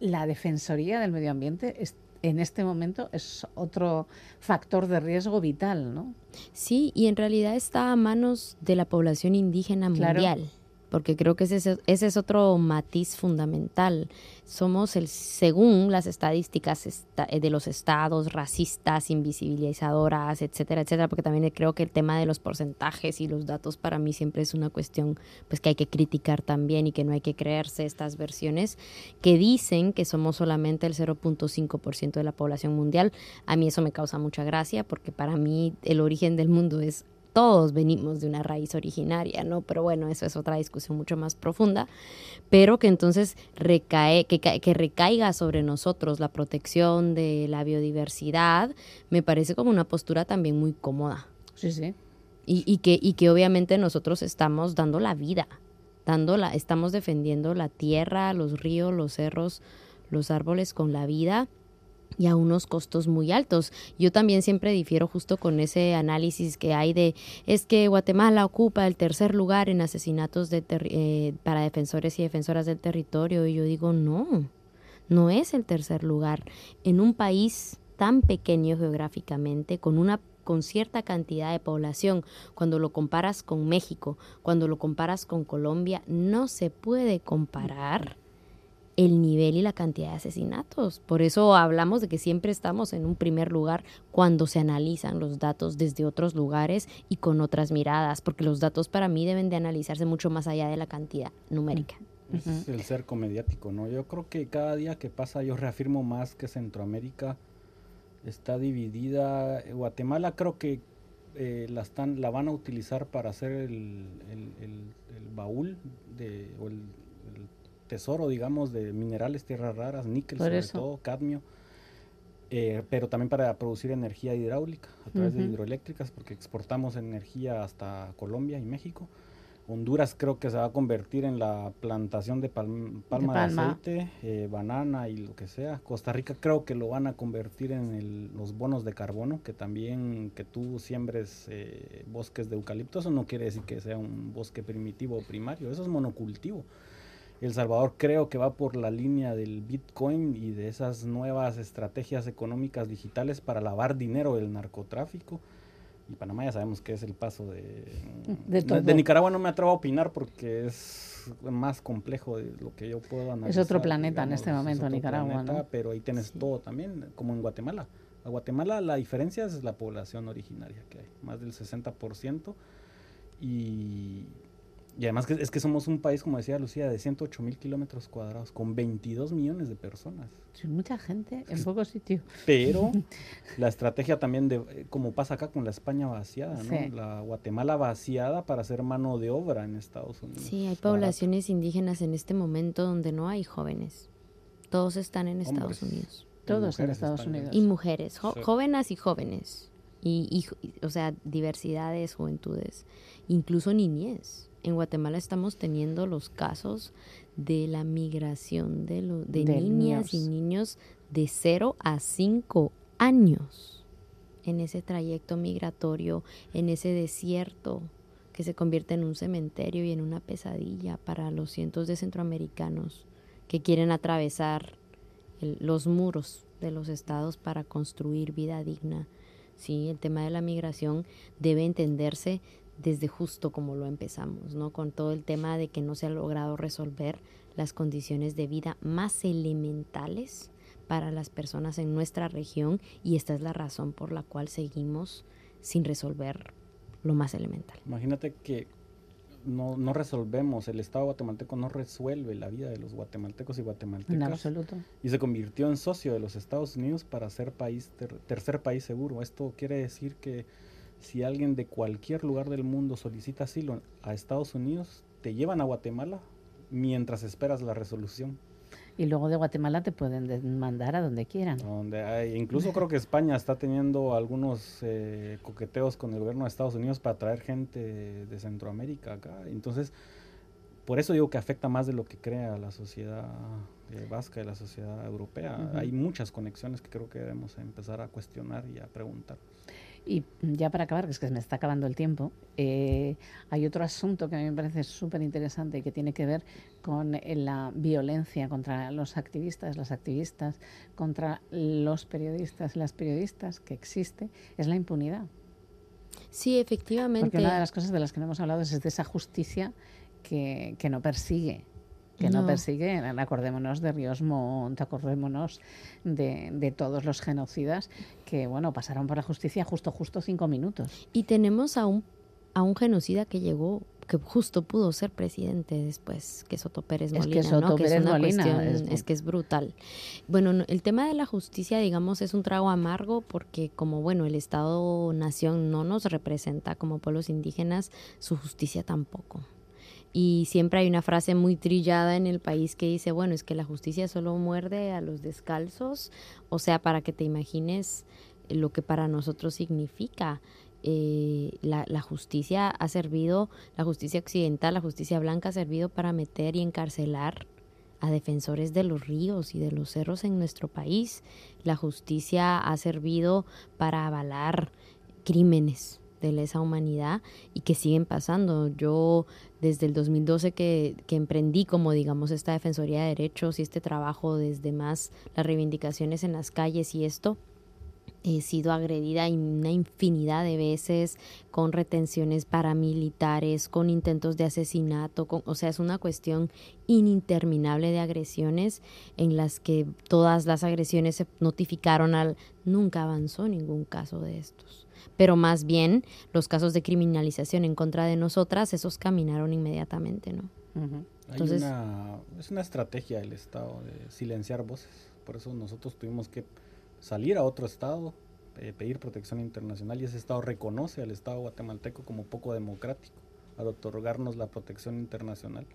La Defensoría del Medio Ambiente en este momento es otro factor de riesgo vital, ¿no? Sí, y en realidad está a manos de la población indígena mundial porque creo que ese, es otro matiz fundamental. Somos el, según las estadísticas eh, de los estados racistas, invisibilizadoras, etcétera, etcétera, porque también creo que el tema de los porcentajes y los datos para mí siempre es una cuestión pues que hay que criticar también y que no hay que creerse estas versiones que dicen que somos solamente el 0.5% de la población mundial. A mí eso me causa mucha gracia porque para mí el origen del mundo es todos venimos de una raíz originaria, ¿no? Pero bueno, eso es otra discusión mucho más profunda, pero que entonces recae, que, que recaiga sobre nosotros la protección de la biodiversidad, me parece como una postura también muy cómoda. Sí, sí. Y, y, que, y que obviamente nosotros estamos dando la vida, dando la, estamos defendiendo la tierra, los ríos, los cerros, los árboles con la vida y a unos costos muy altos. Yo también siempre difiero justo con ese análisis que hay de es que Guatemala ocupa el tercer lugar en asesinatos de eh, para defensores y defensoras del territorio y yo digo no, no es el tercer lugar en un país tan pequeño geográficamente con una con cierta cantidad de población, cuando lo comparas con México, cuando lo comparas con Colombia, no se puede comparar el nivel y la cantidad de asesinatos. Por eso hablamos de que siempre estamos en un primer lugar cuando se analizan los datos desde otros lugares y con otras miradas, porque los datos para mí deben de analizarse mucho más allá de la cantidad numérica. Es el cerco mediático, ¿no? Yo creo que cada día que pasa yo reafirmo más que Centroamérica está dividida. Guatemala creo que eh, la, están, la van a utilizar para hacer el, baúl de, o el tesoro, digamos, de minerales, tierras raras, níquel sobre todo, cadmio, eh, pero también para producir energía hidráulica a través de hidroeléctricas, porque exportamos energía hasta Colombia y México. Honduras creo que se va a convertir en la plantación de, palma de, aceite, eh, banana y lo que sea. Costa Rica creo que lo van a convertir en los bonos de carbono, que también que tú siembres eh, bosques de eucalipto, eso no quiere decir que sea un bosque primitivo o primario, eso es monocultivo. El Salvador creo que va por la línea del Bitcoin y de esas nuevas estrategias económicas digitales para lavar dinero del narcotráfico y Panamá ya sabemos que es el paso de... De, Nicaragua no me atrevo a opinar porque es más complejo de lo que yo puedo analizar. Es otro planeta en este momento Nicaragua, ¿no? Pero ahí tienes todo también, como en Guatemala. A Guatemala la diferencia es la población originaria que hay, más del 60%. Y y además que, es que somos un país, como decía Lucía, de 108 mil kilómetros cuadrados, con 22 millones de personas. Sí, mucha gente en pocos sitios. Pero la estrategia también de, eh, como pasa acá con la España vaciada, ¿no? La Guatemala vaciada para hacer mano de obra en Estados Unidos. Sí, hay poblaciones indígenas en este momento donde no hay jóvenes. Todos están en Estados Unidos. Todos en Estados Unidos. Y mujeres, jóvenes y jóvenes. Y, y, o sea, diversidades, juventudes, incluso niñez en Guatemala estamos teniendo los casos de la migración de, de, niñas y niños de 0 a 5 años en ese trayecto migratorio, en ese desierto que se convierte en un cementerio y en una pesadilla para los cientos de centroamericanos que quieren atravesar los muros de los estados para construir vida digna. Sí, el tema de la migración debe entenderse desde justo como lo empezamos, ¿no? Con todo el tema de que no se ha logrado resolver las condiciones de vida más elementales para las personas en nuestra región y esta es la razón por la cual seguimos sin resolver lo más elemental. Imagínate que no, no resolvemos, el Estado guatemalteco no resuelve la vida de los guatemaltecos y guatemaltecas. En absoluto. Y se convirtió en socio de los Estados Unidos para ser país tercer país seguro. Esto quiere decir que si alguien de cualquier lugar del mundo solicita asilo a Estados Unidos, te llevan a Guatemala mientras esperas la resolución. Y luego de Guatemala te pueden mandar a donde quieran. Donde hay, incluso creo que España está teniendo algunos eh, coqueteos con el gobierno de Estados Unidos para traer gente de, Centroamérica acá. Entonces, por eso digo que afecta más de lo que crea la sociedad eh, vasca y la sociedad europea. Hay muchas conexiones que creo que debemos empezar a cuestionar y a preguntar. Y ya para acabar, que es que me está acabando el tiempo, eh, hay otro asunto que a mí me parece súper interesante y que tiene que ver con eh, la violencia contra los activistas, las activistas, contra los periodistas, las periodistas que existe, es la impunidad. Sí, efectivamente. Porque una de las cosas de las que no hemos hablado es de esa justicia que, que no persigue que no. persiguen. Acordémonos de Ríos Montt, acordémonos de, de, todos los genocidas que, bueno, pasaron por la justicia justo, justo cinco minutos. Y tenemos a un, a un genocida que llegó que justo pudo ser presidente después que Soto Pérez Molina, es que ¿no? es una cuestión, es, que es brutal. Bueno, el tema de la justicia, digamos, es un trago amargo porque como bueno, el Estado Nación no nos representa como pueblos indígenas, su justicia tampoco. Y siempre hay una frase muy trillada en el país que dice, bueno, es que la justicia solo muerde a los descalzos, o sea, para que te imagines lo que para nosotros significa. Eh, la, la, justicia ha servido, la justicia occidental, la justicia blanca ha servido para meter y encarcelar a defensores de los ríos y de los cerros en nuestro país. La justicia ha servido para avalar crímenes de lesa humanidad y que siguen pasando. Yo desde el 2012 que, que, emprendí como digamos esta Defensoría de Derechos y este trabajo desde más las reivindicaciones en las calles y esto, he sido agredida una infinidad de veces con retenciones paramilitares, con intentos de asesinato, con, o sea, es una cuestión ininterminable de agresiones en las que todas las agresiones se notificaron al nunca avanzó ningún caso de estos pero más bien los casos de criminalización en contra de nosotras, esos caminaron inmediatamente, ¿no? Entonces, una, es una estrategia del Estado de silenciar voces, por eso nosotros tuvimos que salir a otro Estado, eh, pedir protección internacional y ese Estado reconoce al Estado guatemalteco como poco democrático al otorgarnos la protección internacional.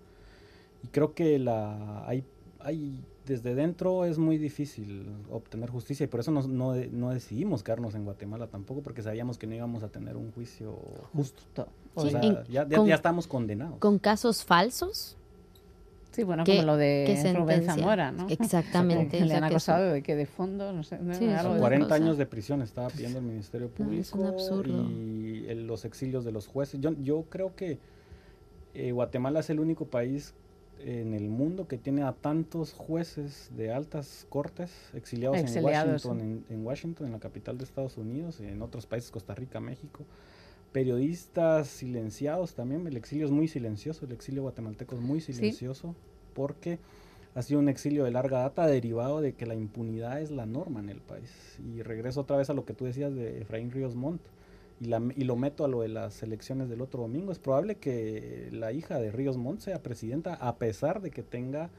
Y creo que la, hay, hay desde dentro es muy difícil obtener justicia y por eso no, no, decidimos quedarnos en Guatemala tampoco, porque sabíamos que no íbamos a tener un juicio justo. O sea, ya, ya, estamos condenados. ¿Con casos falsos? Sí, bueno, como lo de Rubén Zamora, ¿no? Exactamente. que le han acusado de que de fondo, no sé. 40 años de prisión estaba pidiendo el Ministerio Público. es un absurdo. Y los exilios de los jueces. Yo, yo creo que eh, Guatemala es el único país en el mundo que tiene a tantos jueces de altas cortes exiliados, en Washington, en, Washington, en la capital de Estados Unidos, en otros países, Costa Rica, México. Periodistas silenciados también, el exilio es muy silencioso, el exilio guatemalteco es muy silencioso porque ha sido un exilio de larga data derivado de que la impunidad es la norma en el país. Y regreso otra vez a lo que tú decías de Efraín Ríos Montt y, lo meto a lo de las elecciones del otro domingo, es probable que la hija de Ríos Montt sea presidenta a pesar de que tenga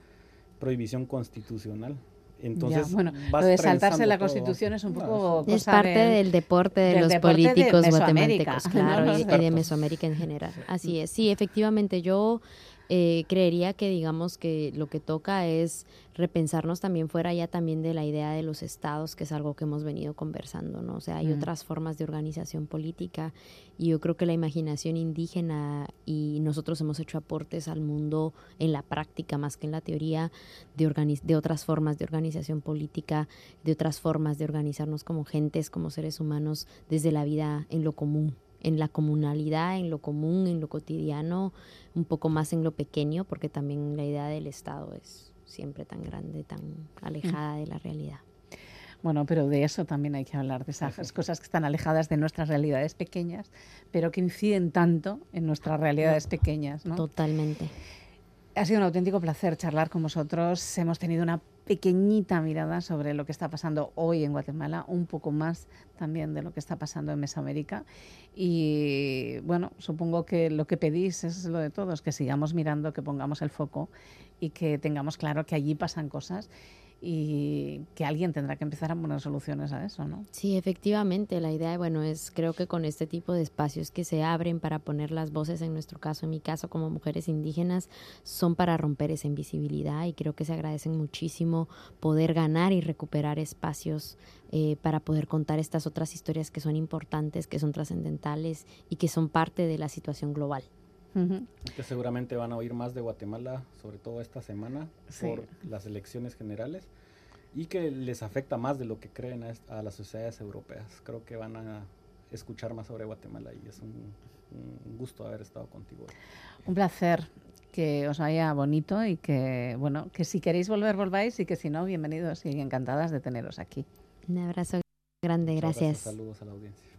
prohibición constitucional. Entonces, bueno, lo de saltarse la constitución es un poco... es parte del deporte de los políticos guatemaltecos, claro, y, de Mesoamérica en general. Así es, sí, efectivamente, yo eh, creería que digamos que lo que toca es repensarnos también fuera ya también de la idea de los estados, que es algo que hemos venido conversando, ¿no? O sea, hay mm. otras formas de organización política y yo creo que la imaginación indígena y nosotros hemos hecho aportes al mundo en la práctica más que en la teoría de, de otras formas de organización política, de otras formas de organizarnos como gentes, como seres humanos, desde la vida en lo común en la comunalidad, en lo común, en lo cotidiano, un poco más en lo pequeño, porque también la idea del Estado es siempre tan grande, tan alejada de la realidad. Bueno, pero de eso también hay que hablar, de esas cosas que están alejadas de nuestras realidades pequeñas, pero que inciden tanto en nuestras realidades pequeñas. ¿no? Totalmente. Ha sido un auténtico placer charlar con vosotros. Hemos tenido una pequeñita mirada sobre lo que está pasando hoy en Guatemala, un poco más también de lo que está pasando en Mesoamérica. Y bueno, supongo que lo que pedís es lo de todos, que sigamos mirando, que pongamos el foco y que tengamos claro que allí pasan cosas y que alguien tendrá que empezar a poner soluciones a eso, ¿no? Sí, efectivamente, la idea, bueno, es creo que con este tipo de espacios que se abren para poner las voces, en nuestro caso, en mi caso, como mujeres indígenas, son para romper esa invisibilidad y creo que se agradecen muchísimo poder ganar y recuperar espacios eh, para poder contar estas otras historias que son importantes, que son trascendentales y que son parte de la situación global. Que seguramente van a oír más de Guatemala, sobre todo esta semana, por las elecciones generales, y que les afecta más de lo que creen a, las sociedades europeas. Creo que van a escuchar más sobre Guatemala y es un, gusto haber estado contigo. Un placer que os vaya bonito y que, bueno, que si queréis volver, volváis y que si no, bienvenidos y encantadas de teneros aquí. Un abrazo grande, gracias. Saludos a la audiencia.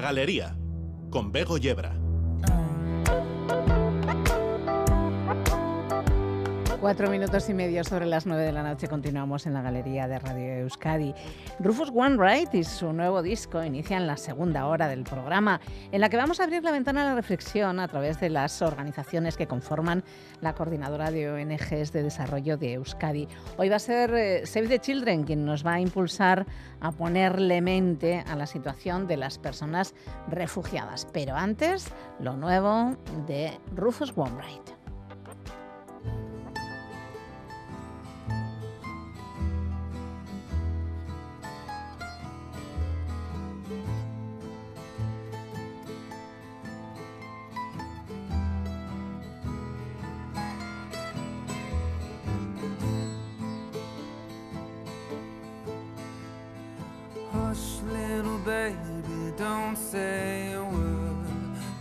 Galería, con Bego Yebra. Cuatro minutos y medio sobre las nueve de la noche continuamos en la galería de Radio Euskadi. Rufus Wainwright y su nuevo disco inician la segunda hora del programa, en la que vamos a abrir la ventana a la reflexión a través de las organizaciones que conforman la coordinadora de ONGs de desarrollo de Euskadi. Hoy va a ser eh, Save the Children quien nos va a impulsar a ponerle mente a la situación de las personas refugiadas. Pero antes, lo nuevo de Rufus Wainwright.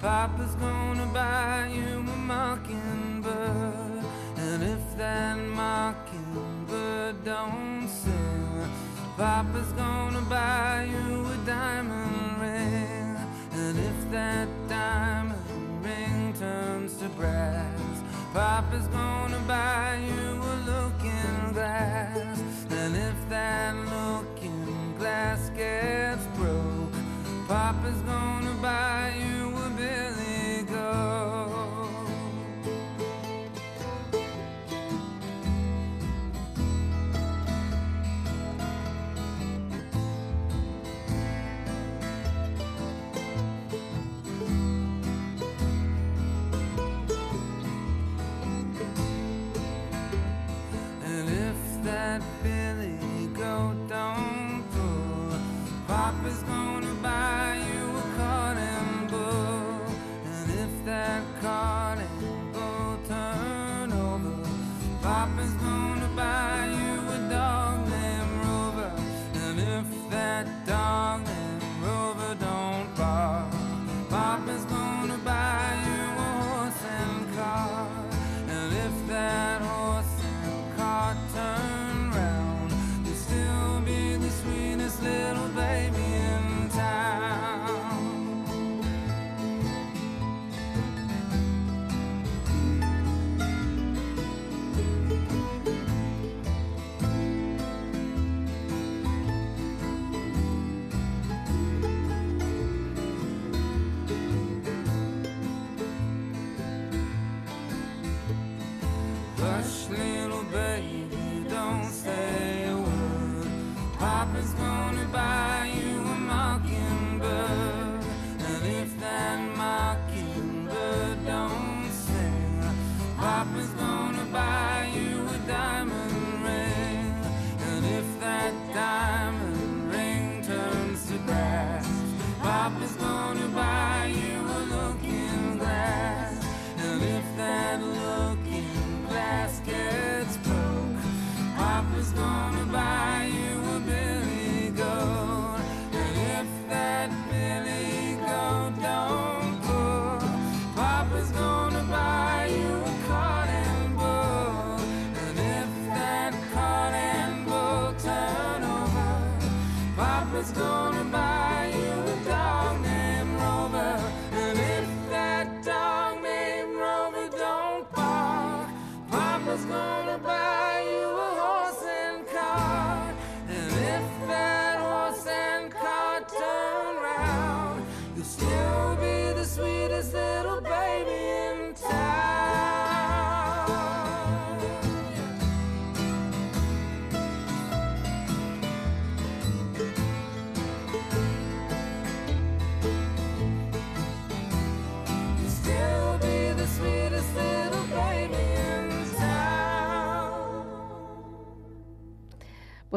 Papa's gonna buy you a mockingbird. And if that mockingbird don't sing, Papa's gonna buy you a diamond ring. And if that diamond ring turns to brass, Papa's gonna buy you a looking glass. And if that looking glass gets broke, Papa's gonna buy you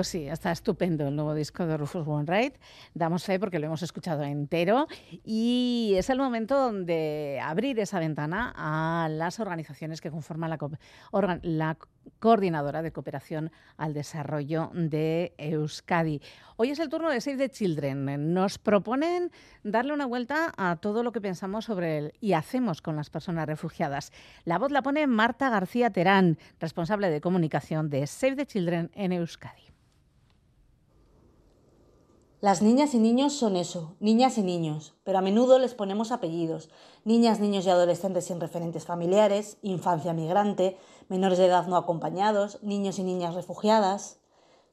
Pues sí, está estupendo el nuevo disco de Rufus Wainwright. Damos fe porque lo hemos escuchado entero y es el momento de abrir esa ventana a las organizaciones que conforman la, la coordinadora de cooperación al desarrollo de Euskadi. Hoy es el turno de Save the Children. Nos proponen darle una vuelta a todo lo que pensamos sobre el y hacemos con las personas refugiadas. La voz la pone Marta García Terán, responsable de comunicación de Save the Children en Euskadi. Las niñas y niños son eso, niñas y niños, pero a menudo les ponemos apellidos. Niñas, niños y adolescentes sin referentes familiares, infancia migrante, menores de edad no acompañados, niños y niñas refugiadas.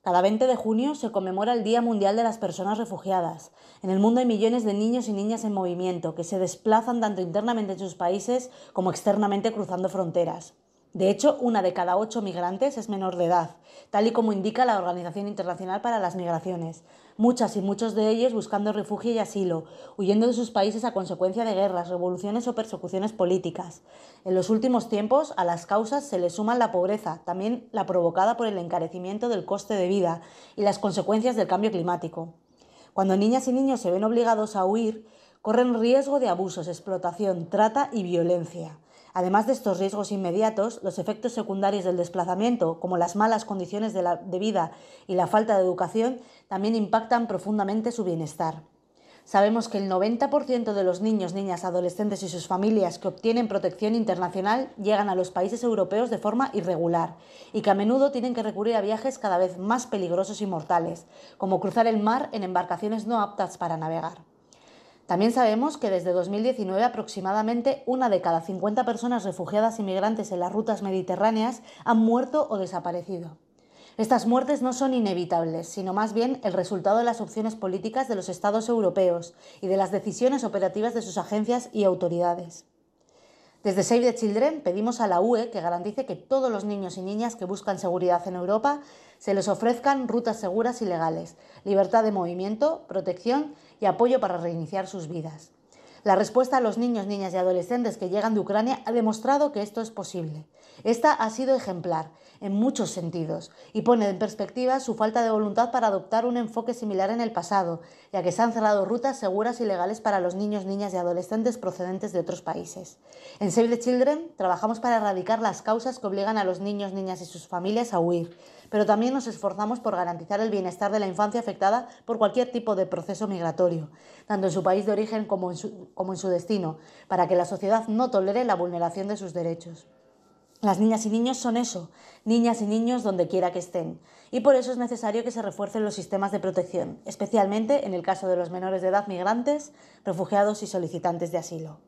Cada 20 de junio se conmemora el Día Mundial de las Personas Refugiadas. En el mundo hay millones de niños y niñas en movimiento que se desplazan tanto internamente en sus países como externamente cruzando fronteras. De hecho, una de cada ocho migrantes es menor de edad, tal y como indica la Organización Internacional para las Migraciones. Muchas y muchos de ellos buscando refugio y asilo, huyendo de sus países a consecuencia de guerras, revoluciones o persecuciones políticas. En los últimos tiempos, a las causas se le suman la pobreza, también la provocada por el encarecimiento del coste de vida y las consecuencias del cambio climático. Cuando niñas y niños se ven obligados a huir, corren riesgo de abusos, explotación, trata y violencia. Además de estos riesgos inmediatos, los efectos secundarios del desplazamiento, como las malas condiciones de, vida y la falta de educación, también impactan profundamente su bienestar. Sabemos que el 90% de los niños, niñas, adolescentes y sus familias que obtienen protección internacional llegan a los países europeos de forma irregular y que a menudo tienen que recurrir a viajes cada vez más peligrosos y mortales, como cruzar el mar en embarcaciones no aptas para navegar. También sabemos que desde 2019 aproximadamente una de cada 50 personas refugiadas y migrantes en las rutas mediterráneas han muerto o desaparecido. Estas muertes no son inevitables, sino más bien el resultado de las opciones políticas de los Estados europeos y de las decisiones operativas de sus agencias y autoridades. Desde Save the Children pedimos a la UE que garantice que todos los niños y niñas que buscan seguridad en Europa se les ofrezcan rutas seguras y legales, libertad de movimiento, protección y apoyo para reiniciar sus vidas. La respuesta a los niños, niñas y adolescentes que llegan de Ucrania ha demostrado que esto es posible. Esta ha sido ejemplar en muchos sentidos y pone en perspectiva su falta de voluntad para adoptar un enfoque similar en el pasado, ya que se han cerrado rutas seguras y legales para los niños, niñas y adolescentes procedentes de otros países. En Save the Children trabajamos para erradicar las causas que obligan a los niños, niñas y sus familias a huir, pero también nos esforzamos por garantizar el bienestar de la infancia afectada por cualquier tipo de proceso migratorio, tanto en su país de origen como en su, destino, para que la sociedad no tolere la vulneración de sus derechos. Las niñas y niños son eso, niñas y niños donde quiera que estén, y por eso es necesario que se refuercen los sistemas de protección, especialmente en el caso de los menores de edad migrantes, refugiados y solicitantes de asilo.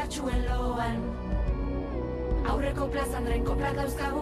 indartsuen loan Aurreko plazan renko plat dauzkagu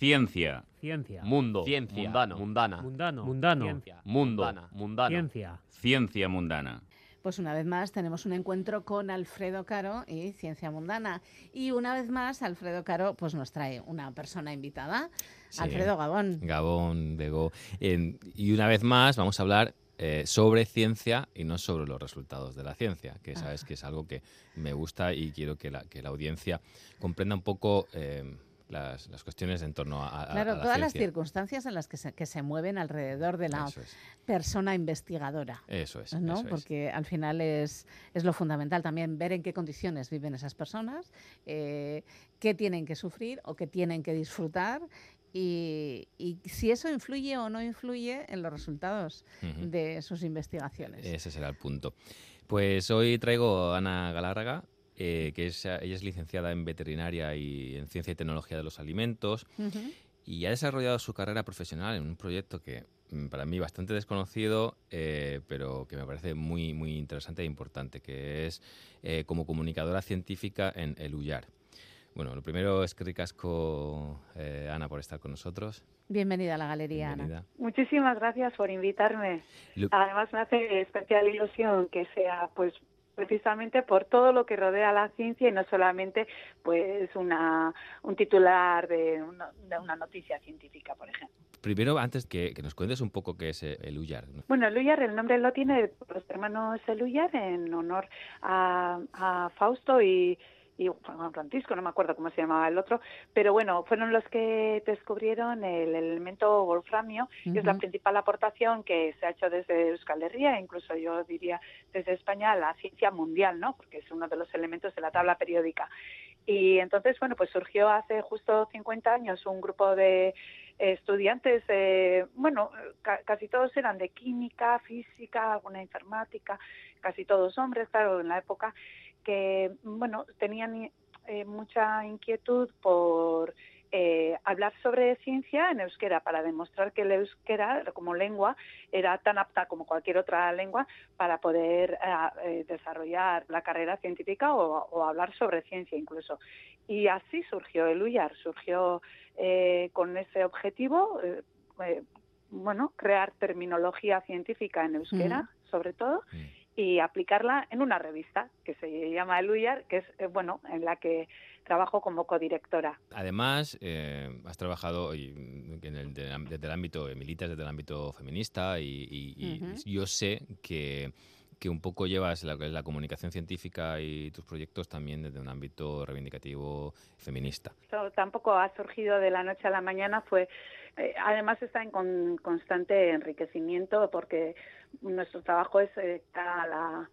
Ciencia. Ciencia. Mundo. Ciencia. Mundano. Mundana. Mundano. Mundano. Ciencia. Mundo. Mundana. Mundano. Ciencia. Ciencia mundana. Pues una vez más tenemos un encuentro con Alfredo Caro y Ciencia Mundana. Y una vez más Alfredo Caro pues nos trae una persona invitada. Sí. Alfredo Gabón. Gabón, Bego. Eh, y una vez más vamos a hablar eh, sobre ciencia y no sobre los resultados de la ciencia, que sabes que es algo que me gusta y quiero que la, que la audiencia comprenda un poco eh, las, las cuestiones en torno a, a- Claro, a la todas las circunstancias en las que se, que se mueven alrededor de la es. persona investigadora. Eso es, ¿no? eso es. Porque al final es, es lo fundamental también ver en qué condiciones viven esas personas, eh, qué tienen que sufrir o qué tienen que disfrutar y, y si eso influye o no influye en los resultados de sus investigaciones. Ese será el punto. Pues hoy traigo a Ana Galárraga, eh, que es, ella es licenciada en veterinaria y en ciencia y tecnología de los alimentos y ha desarrollado su carrera profesional en un proyecto que mm, para mí bastante desconocido, eh, pero que me parece muy, muy interesante e importante, que es eh, como comunicadora científica en el UYAR. Bueno, lo primero es que ricasco, eh, Ana, por estar con nosotros. Bienvenida a la galería, Ana. Muchísimas gracias por invitarme. Además me hace especial ilusión que sea pues precisamente por todo lo que rodea la ciencia y no solamente pues una un titular de una, de una noticia científica, por ejemplo. Primero, antes que, que nos cuentes un poco qué es eh, el UYAR. ¿no? Bueno, Luyar, el nombre lo tiene los hermanos Luyar en honor a, a Fausto y, y Juan Francisco, no me acuerdo cómo se llamaba el otro, pero bueno, fueron los que descubrieron el elemento wolframio, que es la principal aportación que se ha hecho desde Euskal Herria, incluso yo diría desde España, a la ciencia mundial, ¿no? Porque es uno de los elementos de la tabla periódica. Y entonces, bueno, pues surgió hace justo 50 años un grupo de estudiantes, eh, bueno, ca- casi todos eran de química, física, alguna informática, casi todos hombres, claro, en la época, que, bueno, tenían eh, mucha inquietud por eh, hablar sobre ciencia en euskera para demostrar que el euskera como lengua era tan apta como cualquier otra lengua para poder eh, eh, desarrollar la carrera científica o, o hablar sobre ciencia incluso. Y así surgió el UYAR, surgió eh, con ese objetivo, eh, eh, bueno, crear terminología científica en euskera, sobre todo, y aplicarla en una revista que se llama El UYAR, que es, eh, bueno, en la que trabajo como codirectora. Además, eh, has trabajado en el, desde el ámbito, eh, militas desde el ámbito feminista y, y- y Ujú. yo sé que, que un poco llevas la, la comunicación científica y tus proyectos también desde un ámbito reivindicativo feminista. Esto tampoco ha surgido de la noche a la mañana, fue eh, además está en con- constante enriquecimiento porque nuestro trabajo es eh, a la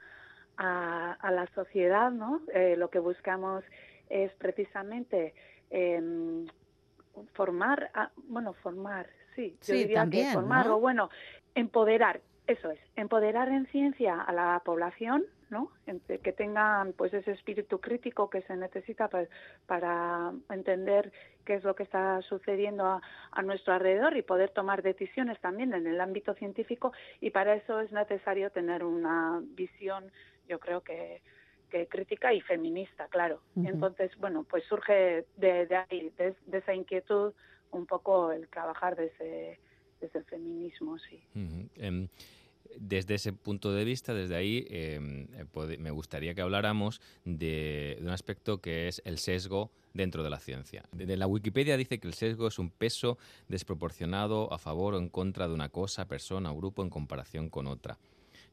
a, a la sociedad, ¿no? Eh, lo que buscamos es precisamente em, formar, a- bueno, formar, sí, yo Sí, diría también, que formar ¿no? o bueno, empoderar, eso es, empoderar en ciencia a la población, ¿no? En- que tengan pues ese espíritu crítico que se necesita pa- para entender qué es lo que está sucediendo a, a nuestro alrededor y poder tomar decisiones también en el ámbito científico y para eso es necesario tener una visión, yo creo que que crítica y feminista, claro. Entonces, bueno, pues surge de, de ahí, de, de esa inquietud, un poco el trabajar desde, desde el feminismo, sí. Em, desde ese punto de vista, desde ahí, em, eh, me gustaría que habláramos de, de un aspecto que es el sesgo dentro de la ciencia. De la Wikipedia dice que el sesgo es un peso desproporcionado a favor o en contra de una cosa, persona o grupo en comparación con otra,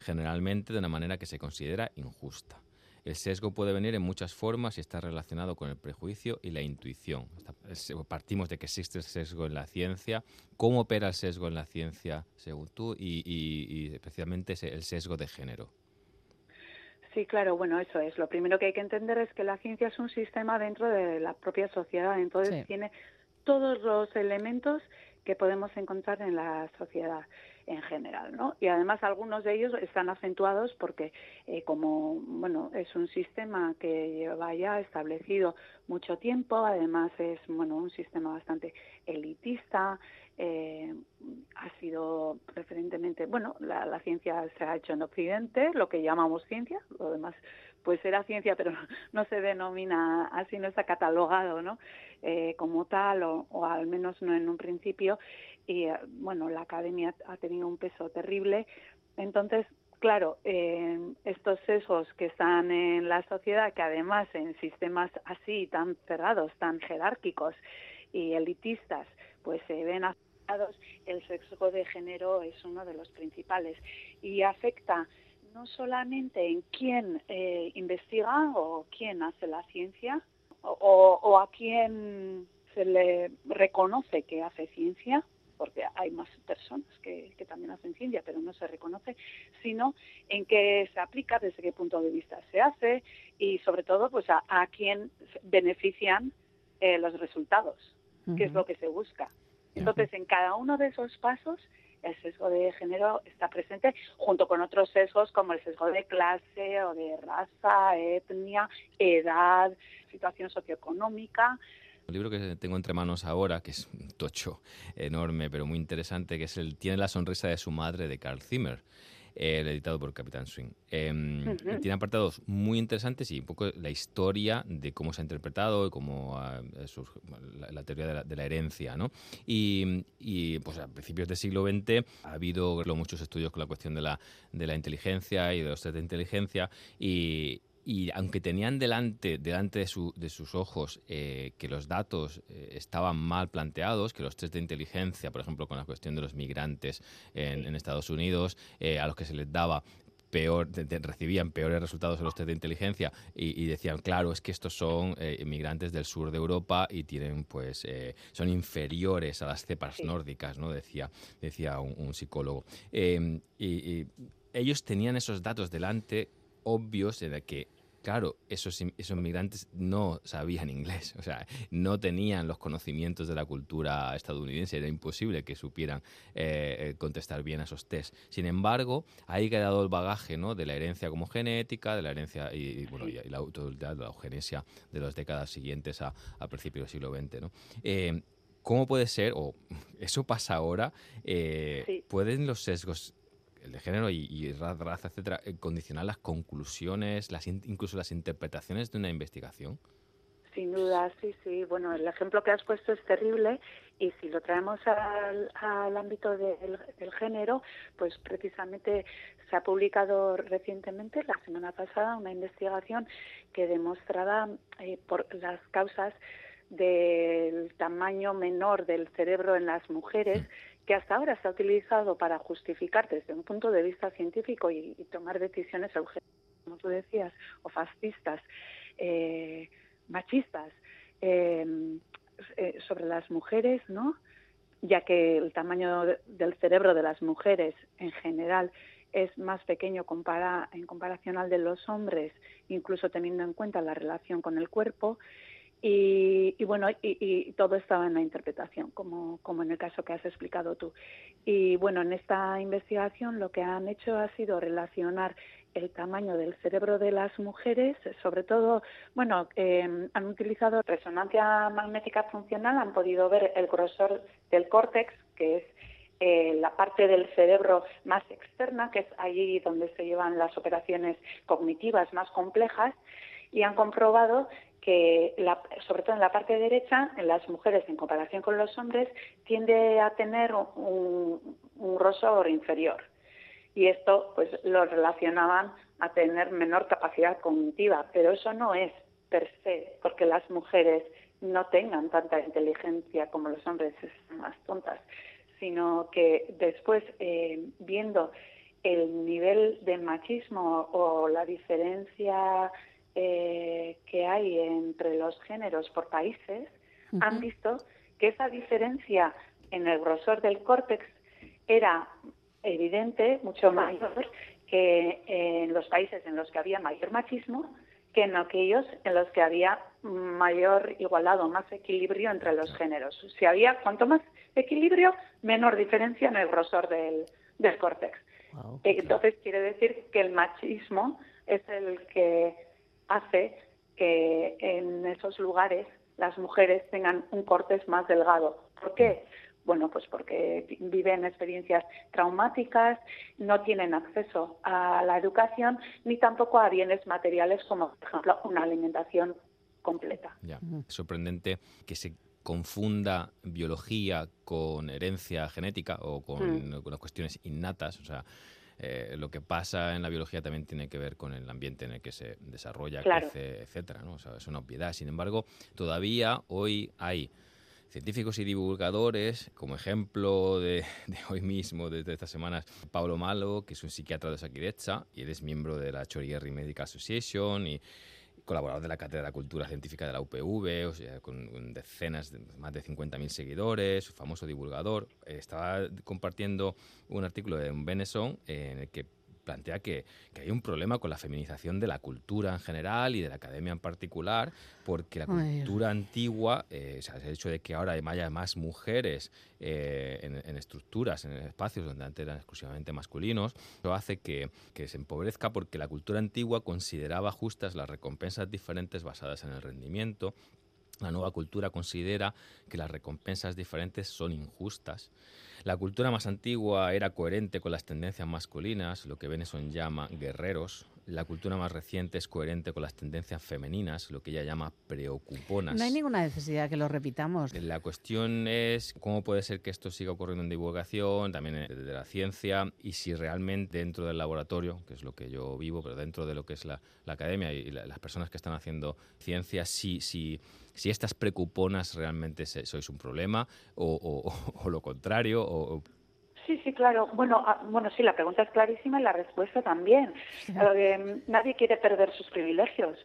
generalmente de una manera que se considera injusta. El sesgo puede venir en muchas formas y está relacionado con el prejuicio y la intuición. Partimos de que existe el sesgo en la ciencia. ¿Cómo opera el sesgo en la ciencia, según tú, y, y- y especialmente el sesgo de género? Sí, claro, bueno, eso es. Lo primero que hay que entender es que la ciencia es un sistema dentro de la propia sociedad, entonces Sí. tiene todos los elementos que podemos encontrar en la sociedad en general, ¿no? Y además algunos de ellos están acentuados porque eh, como, bueno, es un sistema que lleva ya establecido mucho tiempo, además es, bueno, un sistema bastante elitista, eh, ha sido preferentemente, bueno, la, la ciencia se ha hecho en Occidente, lo que llamamos ciencia, lo demás pues era ciencia, pero no se denomina así, no está catalogado, ¿no? Eh, como tal, o, o, al menos no en un principio. Y eh, bueno, la academia ha tenido un peso terrible. Entonces, claro, eh, estos sesgos que están en la sociedad, que además en sistemas así tan cerrados, tan jerárquicos y elitistas, pues se ven afectados, el sesgo de género es uno de los principales y afecta no solamente en quién eh, investiga o quién hace la ciencia o, o a quién se le reconoce que hace ciencia, porque hay más personas que, que, también hacen ciencia, pero no se reconoce, sino en qué se aplica, desde qué punto de vista se hace y sobre todo pues a, a quién benefician eh, los resultados, uh -huh. que es lo que se busca. Entonces, en cada uno de esos pasos, el sesgo de género está presente junto con otros sesgos como el sesgo de clase o de raza, etnia, edad, situación socioeconómica. El libro que tengo entre manos ahora, que es un tocho enorme, pero muy interesante, que es el Tiene la sonrisa de su madre, de Carl Zimmer, eh, editado por Capitán Swing. Eh, uh -huh. Tiene apartados muy interesantes y un poco la historia de cómo se ha interpretado y cómo uh, sus, la, la, teoría de la, de la herencia. ¿no? Y, y, pues a principios del siglo XX ha habido muchos estudios con la cuestión de la, de la inteligencia y de los test de inteligencia y, y aunque tenían delante, delante de, su, de sus ojos eh, que los datos eh, estaban mal planteados, que los test de inteligencia, por ejemplo, con la cuestión de los migrantes en, en Estados Unidos, eh, a los que se les daba peor, de, de, recibían peores resultados en los test de inteligencia y, y decían, claro, es que estos son eh, inmigrantes del sur de Europa y tienen, pues, eh, son inferiores a las cepas sí. nórdicas, ¿no? Decía, decía un, un psicólogo. Eh, y, y ellos tenían esos datos delante obvios de que claro, esos, esos migrantes no sabían inglés, o sea, no tenían los conocimientos de la cultura estadounidense, era imposible que supieran eh, contestar bien a esos test. Sin embargo, ahí quedado el bagaje ¿no? de la herencia como genética, de la herencia y, y bueno, y, y la autoridad, la eugenesia de las décadas siguientes a, a principios del siglo XX. ¿no? Eh, ¿Cómo puede ser, o eso pasa ahora, eh, sí. pueden los sesgos el de género y, y raza, etcétera, eh, condicionar las conclusiones, las incluso las interpretaciones de una investigación? Sin duda, sí, sí. Bueno, el ejemplo que has puesto es terrible y si lo traemos al, al ámbito del, del, género, pues precisamente se ha publicado recientemente, la semana pasada, una investigación que demostraba eh, por las causas del tamaño menor del cerebro en las mujeres. Mm que hasta ahora se ha utilizado para justificar desde un punto de vista científico y, tomar decisiones, como tú decías, o fascistas, eh, machistas, eh, eh, sobre las mujeres, ¿no? ya que el tamaño del cerebro de las mujeres en general es más pequeño compara, en comparación al de los hombres, incluso teniendo en cuenta la relación con el cuerpo, y, y bueno, y, y, todo estaba en la interpretación, como, como en el caso que has explicado tú. Y bueno, en esta investigación lo que han hecho ha sido relacionar el tamaño del cerebro de las mujeres, sobre todo, bueno, eh, han utilizado resonancia magnética funcional, han podido ver el grosor del córtex, que es eh, la parte del cerebro más externa, que es allí donde se llevan las operaciones cognitivas más complejas, y han comprobado que, la, sobre todo en la parte derecha, en las mujeres en comparación con los hombres, tiende a tener un, un inferior. Y esto pues lo relacionaban a tener menor capacidad cognitiva, pero eso no es per se, porque las mujeres no tengan tanta inteligencia como los hombres, son más tontas, sino que después, eh, viendo el nivel de machismo o la diferencia eh, que hay entre los géneros por países, uh -huh. han visto que esa diferencia en el grosor del córtex era evidente, mucho mayor que en los países en los que había mayor machismo que en aquellos en los que había mayor igualado, más equilibrio entre los géneros. Si había cuanto más equilibrio, menor diferencia en el grosor del, del córtex. Wow, Entonces quiere decir que el machismo es el que hace que en esos lugares las mujeres tengan un córtex más delgado. ¿Por qué? bueno, pues porque vi- viven experiencias traumáticas, no tienen acceso a la educación ni tampoco a bienes materiales como, por ejemplo, una alimentación completa. Ya. Es sorprendente que se confunda biología con herencia genética o con, Mm. con las cuestiones innatas. O sea, eh, lo que pasa en la biología también tiene que ver con el ambiente en el que se desarrolla, Claro. crece, etcétera. ¿no? O sea, es una obviedad. Sin embargo, todavía hoy hay científicos y divulgadores, como ejemplo de, de hoy mismo, desde estas semanas, Pablo Malo, que es un psiquiatra de Sakiretsa, y él es miembro de la Chorierri Medical Association y colaborador de la Cátedra de Cultura Científica de la UPV, o sea, con, decenas, de, más de 50.000 seguidores, famoso divulgador. Eh, estaba compartiendo un artículo de un Benesson eh, en el que plantea que, que hay un problema con la feminización de la cultura en general y de la academia en particular, porque la Ay. cultura antigua, eh, o sea, el hecho de que ahora haya más mujeres eh, en, en estructuras, en espacios donde antes eran exclusivamente masculinos, eso hace que, que se empobrezca porque la cultura antigua consideraba justas las recompensas diferentes basadas en el rendimiento. La nueva cultura considera que las recompensas diferentes son injustas. La cultura más antigua era coherente con las tendencias masculinas, lo que Benson llama guerreros. La cultura más reciente es coherente con las tendencias femeninas, lo que ella llama preocuponas. No hay ninguna necesidad que lo repitamos. La cuestión es cómo puede ser que esto siga ocurriendo en divulgación, también eh, de la ciencia, y si realmente dentro del laboratorio, que es lo que yo vivo, pero dentro de lo que es la, la academia y la- las personas que están haciendo ciencia, si, si, si estas preocuponas realmente se- sois un problema o, o- o lo contrario, o- Sí, sí, claro. Bueno, ah, bueno, sí, la pregunta es clarísima y la respuesta también. Eh, nadie quiere perder sus privilegios.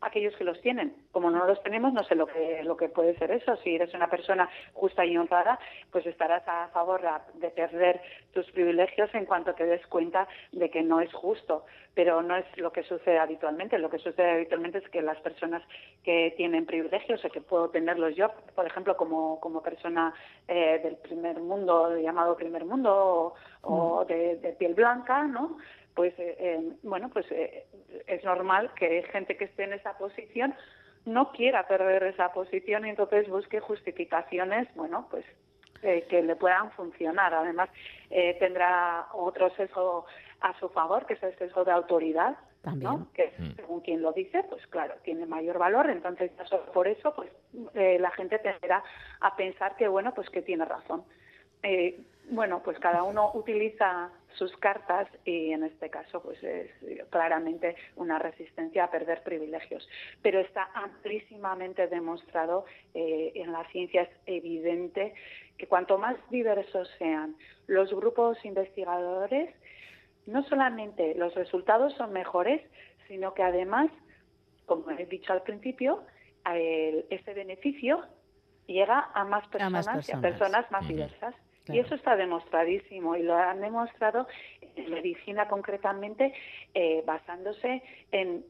Aquellos que los tienen. Como no los tenemos, no sé lo que, lo que puede ser eso. Si eres una persona justa y honrada, pues estarás a favor de perder tus privilegios en cuanto te des cuenta de que no es justo. Pero no es lo que sucede habitualmente. Lo que sucede habitualmente es que las personas que tienen privilegios, o que puedo tenerlos yo, por ejemplo, como, como persona eh, del primer mundo, llamado primer mundo, o, o de, de piel blanca, ¿no? Pues, eh, bueno, pues eh, es normal que gente que esté en esa posición no quiera perder esa posición y entonces busque justificaciones, bueno, pues eh, que le puedan funcionar. Además, eh, tendrá otro sesgo a su favor, que es el sesgo de autoridad, También. ¿no? que según quien lo dice, pues claro, tiene mayor valor. Entonces, por eso, pues eh, la gente tenderá a pensar que, bueno, pues que tiene razón. Eh, bueno, pues cada uno utiliza sus cartas y en este caso pues es claramente una resistencia a perder privilegios. Pero está amplísimamente demostrado eh, en la ciencia, es evidente que cuanto más diversos sean los grupos investigadores, no solamente los resultados son mejores, sino que además, como he dicho al principio, el- ese beneficio llega a más personas, y a personas. personas más diversas. Claro. Y eso está demostradísimo y lo han demostrado en medicina concretamente eh, basándose en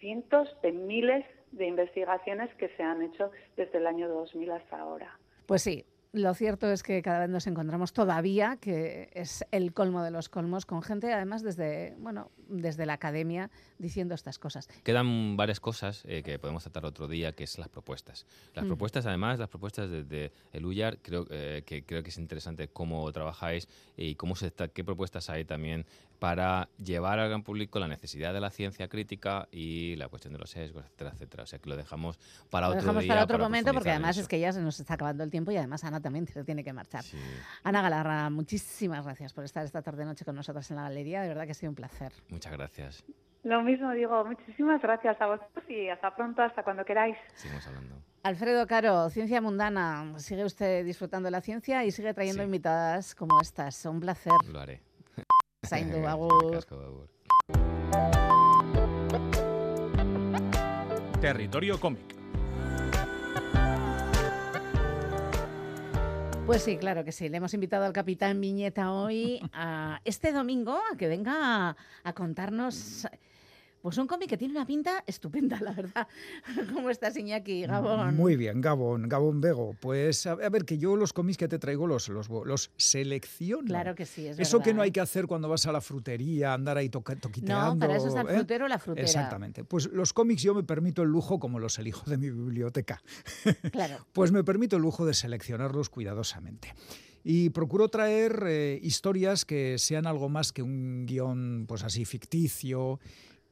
cientos de miles de investigaciones que se han hecho desde el año 2000 hasta ahora. Pues sí, lo cierto es que cada vez nos encontramos todavía, que es el colmo de los colmos, con gente además desde, bueno, desde la academia diciendo estas cosas. Quedan varias cosas eh, que podemos tratar otro día, que es las propuestas. Las Mm. propuestas, además, las propuestas de, de el UYAR, creo, eh, que creo que es interesante cómo trabajáis y cómo se está, qué propuestas hay también para llevar al gran público la necesidad de la ciencia crítica y la cuestión de los sesgos, etcétera, etcétera. O sea, que lo dejamos para Lo otro dejamos día. para otro momento porque además es que ya se nos está acabando el tiempo y además Ana también se tiene que marchar. Ana Galarra, muchísimas gracias por estar esta tarde-noche con nosotros en la galería. De verdad que ha sido un placer. Muchas gracias. Lo mismo digo, muchísimas gracias a vosotros y hasta pronto, hasta cuando queráis. Seguimos hablando. Alfredo Caro, Ciencia Mundana. Sigue usted disfrutando de la ciencia y sigue trayendo invitadas como estas. Un placer. Lo haré. Zaindu, agur. Territorio cómic. Pues sí, claro que sí. Le hemos invitado al capitán Viñeta hoy a este domingo a que venga a, a contarnos Pues un cómic que tiene una pinta estupenda, la verdad. ¿Cómo estás, Iñaki? Gabón. Muy bien, Gabón, Gabón Bego. Pues a, ver, que yo los cómics que te traigo los, los, los selecciono. Claro que sí, es Eso verdad, que no hay ¿eh? que hacer cuando vas a la frutería, andar ahí toca- toquiteando. No, para eso está el ¿eh? frutero o la frutera. Exactamente. Pues los cómics yo me permito el lujo, como los elijo de mi biblioteca, Claro. pues me permito el lujo de seleccionarlos cuidadosamente. Y procuro traer eh, historias que sean algo más que un guion, pues así, ficticio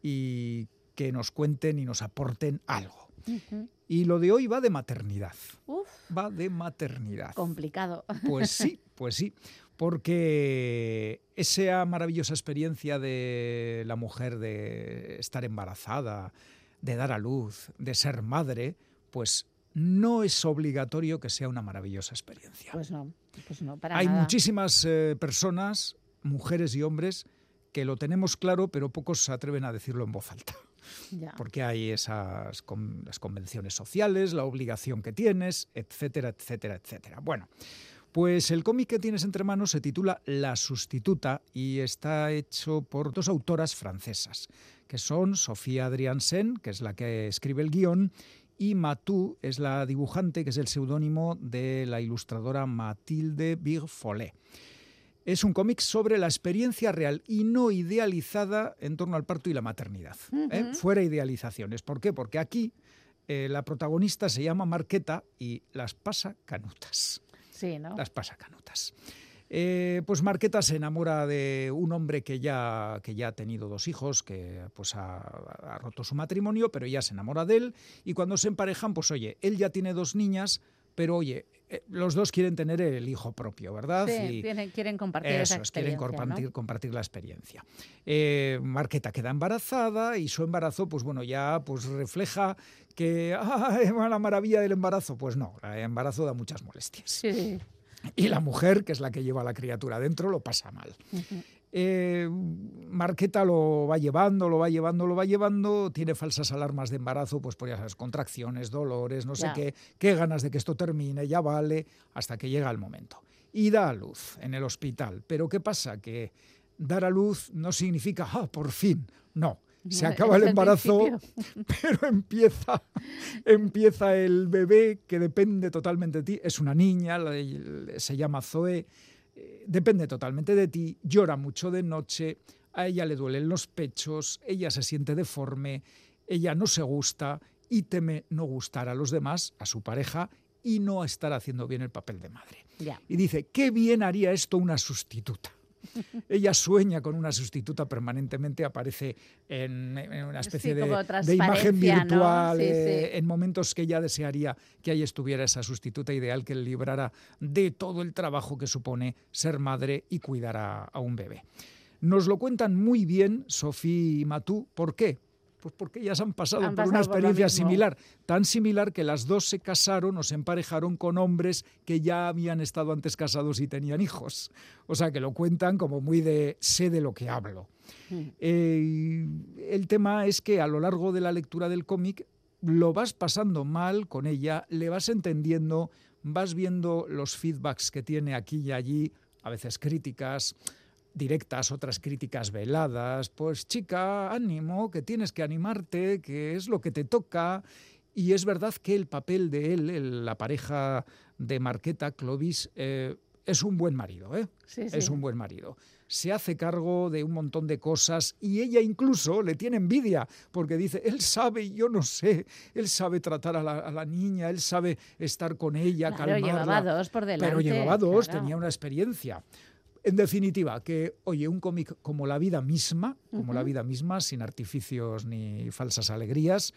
y que nos cuenten y nos aporten algo. Y lo de hoy va de maternidad. Uf, Va de maternidad. complicado. Pues sí, pues sí. Porque esa maravillosa experiencia de la mujer de estar embarazada, de dar a luz, de ser madre, pues no es obligatorio que sea una maravillosa experiencia. Pues no, pues no, para Hay nada. muchísimas eh, personas, mujeres y hombres, que lo tenemos claro, pero pocos se atreven a decirlo en voz alta. Ya. Porque hay esas con- las convenciones sociales, la obligación que tienes, etcétera, etcétera, etcétera. Bueno, pues el cómic que tienes entre manos se titula La sustituta y está hecho por dos autoras francesas, que son Sofía Adriansen, que es la que escribe el guion, y Matou es la dibujante, que es el seudónimo de la ilustradora Mathilde Bigfollet. Es un cómic sobre la experiencia real y no idealizada en torno al parto y la maternidad. ¿eh? Fuera idealizaciones. ¿Por qué? Porque aquí eh, la protagonista se llama Marqueta y las pasa canutas. Sí, ¿no? Las pasa canutas. Eh, pues Marqueta se enamora de un hombre que ya, que ya ha tenido dos hijos, que pues ha, ha roto su matrimonio, pero ella se enamora de él y cuando se emparejan, pues oye, él ya tiene dos niñas, pero oye, eh, los dos quieren tener el hijo propio, ¿verdad? Sí, Y- quieren compartir esa eso es, quieren compartir, ¿no? compartir la experiencia. Eh, Marqueta queda embarazada y su embarazo, pues bueno, ya pues refleja que ¡ah, la maravilla del embarazo. Pues no, el embarazo da muchas molestias. Sí. Y la mujer, que es la que lleva a la criatura dentro, lo pasa mal. Eh, Marqueta lo va llevando, lo va llevando, lo va llevando, tiene falsas alarmas de embarazo, pues por ya sabes, contracciones, dolores, no sé qué, qué ganas de que esto termine, ya vale, hasta que llega el momento. Y da a luz en el hospital. Pero ¿qué pasa? Que dar a luz no significa, ah, por fin, no. Se acaba el embarazo, pero empieza, empieza el bebé que depende totalmente de ti. Es una niña, se llama Zoe, eh, depende totalmente de ti, llora mucho de noche, a ella le duelen los pechos, ella se siente deforme, ella no se gusta y teme no gustar a los demás, a su pareja, y no estar haciendo bien el papel de madre. Ya. Y dice, qué bien haría esto una sustituta. Ella sueña con una sustituta permanentemente, aparece en, en una especie Sí, de, imagen virtual, Sí, eh, sí. en momentos que ella desearía que ahí estuviera esa sustituta ideal que le librara de todo el trabajo que supone ser madre y cuidar a, a un bebé. Nos lo cuentan muy bien Sofía y Matú. ¿Por qué? Pues porque ellas han pasado Han por una pasado experiencia similar, tan similar que las dos se casaron o se emparejaron con hombres que ya habían estado antes casados y tenían hijos. O sea que lo cuentan como muy de sé de lo que hablo. Mm. Eh, el tema es que a lo largo de la lectura del cómic lo vas pasando mal con ella, le vas entendiendo, vas viendo los feedbacks que tiene aquí y allí, a veces críticas directas, otras críticas veladas, pues chica, ánimo, que tienes que animarte, que es lo que te toca. Y es verdad que el papel de él, el- la pareja de Marqueta, Clovis, eh, es un buen marido, ¿eh? Sí, es un buen marido. Se hace cargo de un montón de cosas y ella incluso le tiene envidia porque dice, él sabe y yo no sé, él sabe tratar a la, a la niña, él sabe estar con ella, Claro, calmarla. llevaba dos por Pero delante, llevaba dos, claro. tenía una experiencia. En definitiva, que, oye, un cómic como la vida misma, como la vida misma, sin artificios ni falsas alegrías,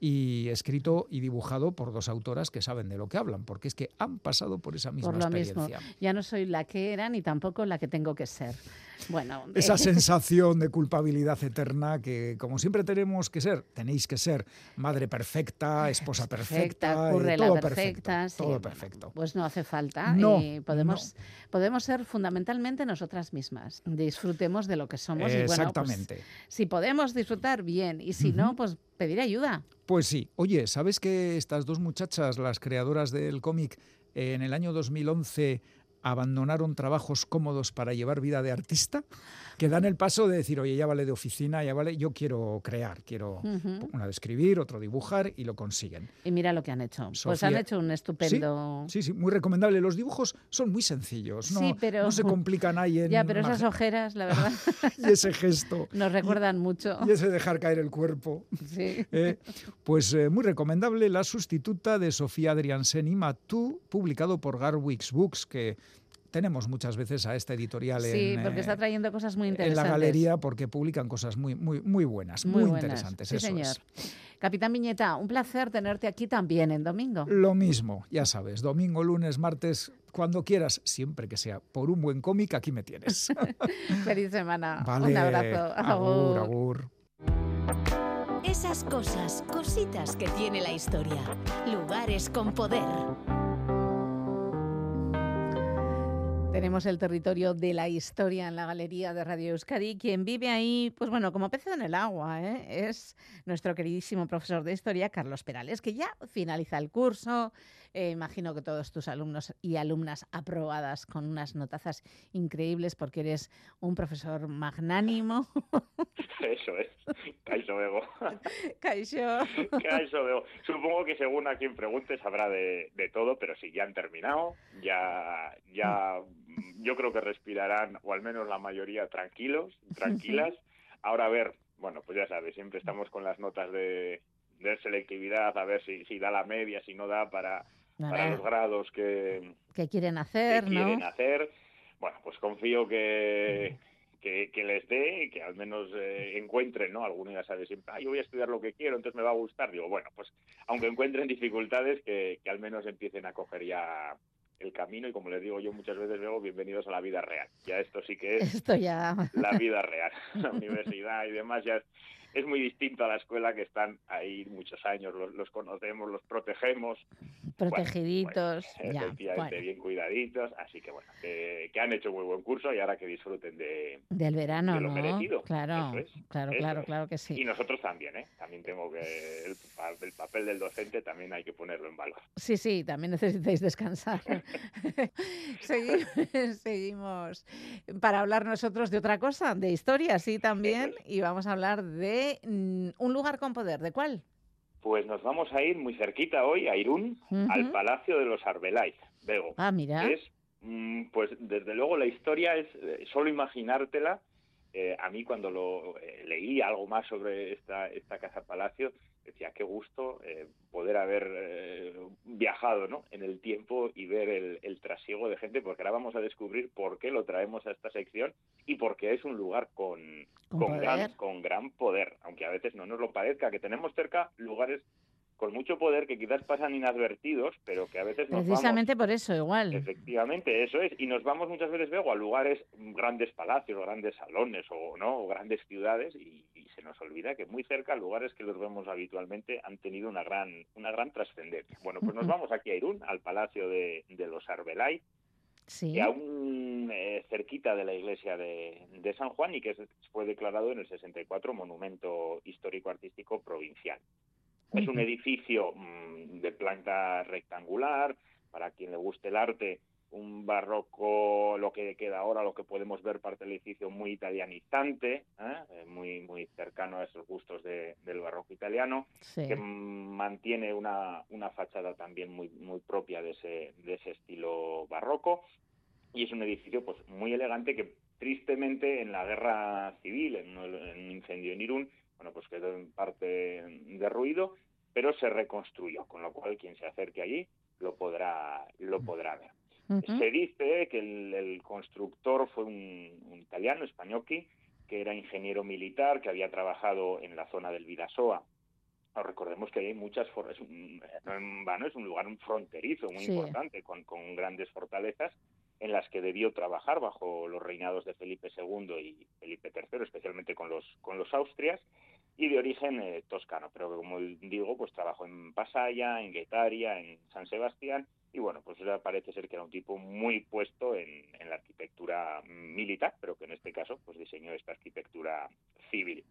y escrito y dibujado por dos autoras que saben de lo que hablan, porque es que han pasado por esa misma Por lo mismo. experiencia. Ya no soy la que era ni tampoco la que tengo que ser. Bueno, Esa sensación de culpabilidad eterna que, como siempre tenemos que ser, tenéis que ser madre perfecta, esposa perfecta, perfecta, eh, todo perfecta, perfecto, sí, todo bueno, perfecto. Pues no hace falta No, y podemos, podemos ser fundamentalmente nosotras mismas. Disfrutemos de lo que somos y bueno, pues, Exactamente. si podemos disfrutar, bien, y si no, pues pedir ayuda. Pues sí. Oye, ¿sabes que estas dos muchachas, las creadoras del cómic, en el año 2011 abandonaron trabajos cómodos para llevar vida de artista, que dan el paso de decir, oye, ya vale de oficina, ya vale, yo quiero crear, quiero una de escribir, otro dibujar y lo consiguen. Y mira lo que han hecho. Pues han hecho un estupendo... Sí, sí, muy recomendable. Los dibujos son muy sencillos, no, Sí, pero- no se complican ahí en Ya, pero esas ojeras, la verdad, y ese gesto nos recuerdan mucho. y ese dejar caer el cuerpo. Sí. Eh, pues eh, muy recomendable La sustituta de Sofía Adriansen y Matú, publicado por Garwix Books, que tenemos muchas veces a esta editorial Sí, en, porque eh, está trayendo cosas muy en interesantes. la galería porque publican cosas muy, muy, muy buenas, muy, buenas. interesantes. Sí, eso señor. es. Capitán Viñeta, un placer tenerte aquí también en domingo. Lo mismo, ya sabes, domingo, lunes, martes, cuando quieras, siempre que sea por un buen cómic, aquí me tienes. Feliz semana. Vale, Un abrazo. agur, Agur. agur. Esas cosas, cositas que tiene la historia. Lugares con poder. Tenemos el territorio de la historia en la Galería de Radio Euskadi. Quien vive ahí, pues bueno, como pez en el agua, ¿eh? es nuestro queridísimo profesor de historia, Carlos Perales, que ya finaliza el curso. Eh, imagino que todos tus alumnos y alumnas aprobadas con unas notazas increíbles porque eres un profesor magnánimo. Eso es. Caixo Bego. Caixo. Caixo Bego. Supongo que según a quien pregunte sabrá de, de todo, pero sí, ya han terminado. Ya, ya, yo creo que respirarán, o al menos la mayoría, tranquilos, tranquilas. Ahora a ver, bueno, pues ya sabes, siempre estamos con las notas de, de selectividad, a ver si, si da la media, si no da para, para los grados que, ¿Qué quieren que hacer, no? quieren hacer. Bueno, pues confío que, que, que les dé y que al menos eh, encuentren, ¿no? Alguno ya sabe siempre, ah, yo voy a estudiar lo que quiero, entonces me va a gustar. Digo, bueno, pues aunque encuentren dificultades, que, que al menos empiecen a coger ya el camino y como les digo yo muchas veces luego, bienvenidos a la vida real. Ya esto sí que es Esto ya. la vida real. La universidad y demás ya es, muy distinto a la escuela que están ahí muchos años, los, los conocemos, los protegemos. Protegiditos. ya. Efectivamente, Bueno, bien cuidaditos, así que bueno, que, que han hecho muy buen curso y ahora que disfruten de, del verano, de lo ¿no? merecido. Claro, es, claro, claro, es. claro que sí. Y nosotros también, ¿eh? También tengo que... El, el papel del docente también hay que ponerlo en valor. Sí, sí, también necesitáis descansar. Segui- Seguimos para hablar nosotros de otra cosa, de historia, sí, también, y vamos a hablar de mm, un lugar con poder. ¿De cuál? Pues nos vamos a ir muy cerquita hoy, a Irún, al Palacio de los Arbeláez, Bego. Ah, mira. Es, mm, pues desde luego la historia es eh, solo imaginártela. eh, a mí cuando lo eh, leí algo más sobre esta, esta casa palacio, decía gusto eh, poder haber eh, viajado ¿no? en el tiempo y ver el, el trasiego de gente, porque ahora vamos a descubrir por qué lo traemos a esta sección y por qué es un lugar con, Con con, gran, con gran poder, aunque a veces no nos lo parezca, que tenemos cerca lugares con mucho poder que quizás pasan inadvertidos, pero que a veces nos vamos Precisamente por eso, igual. Efectivamente, eso es. Y nos vamos muchas veces luego a lugares, grandes palacios, grandes salones o no, o grandes ciudades y, y se nos olvida que muy cerca lugares que los vemos habitualmente han tenido una gran, una gran trascendencia. Bueno, pues nos vamos aquí a Irún, al palacio de, de los Arbelay, Sí. que aún eh, cerquita de la iglesia de, de San Juan y que fue declarado en el 64 monumento histórico-artístico provincial. Es un edificio mm, de planta rectangular, para quien le guste el arte, un barroco, lo que queda ahora, lo que podemos ver parte del edificio muy italianizante, ¿eh? Eh, muy muy cercano a esos gustos de- del barroco italiano, Sí. que mantiene una, una fachada también muy muy propia de ese, de ese estilo barroco y es un edificio pues muy elegante que tristemente en la guerra civil, en un incendio en Irún, bueno pues quedó en parte derruido, pero se reconstruyó, con lo cual quien se acerque allí lo podrá lo podrá ver. Ujú. Se dice que el, el constructor fue un, un italiano, Spagnocchi, que era ingeniero militar, que había trabajado en la zona del Vidasoa. Ahora, recordemos que hay muchas for- es un- no en vano, es un lugar fronterizo muy Sí. importante, con, con grandes fortalezas en las que debió trabajar bajo los reinados de Felipe II y Felipe III, especialmente con los, con los Austrias, y de origen eh, toscano, pero que, como digo, pues trabajó en Pasaya, en Guetaria, en San Sebastián, y bueno, pues parece ser que era un tipo muy puesto en, en la arquitectura militar, pero que en este caso pues diseñó esta arquitectura civil.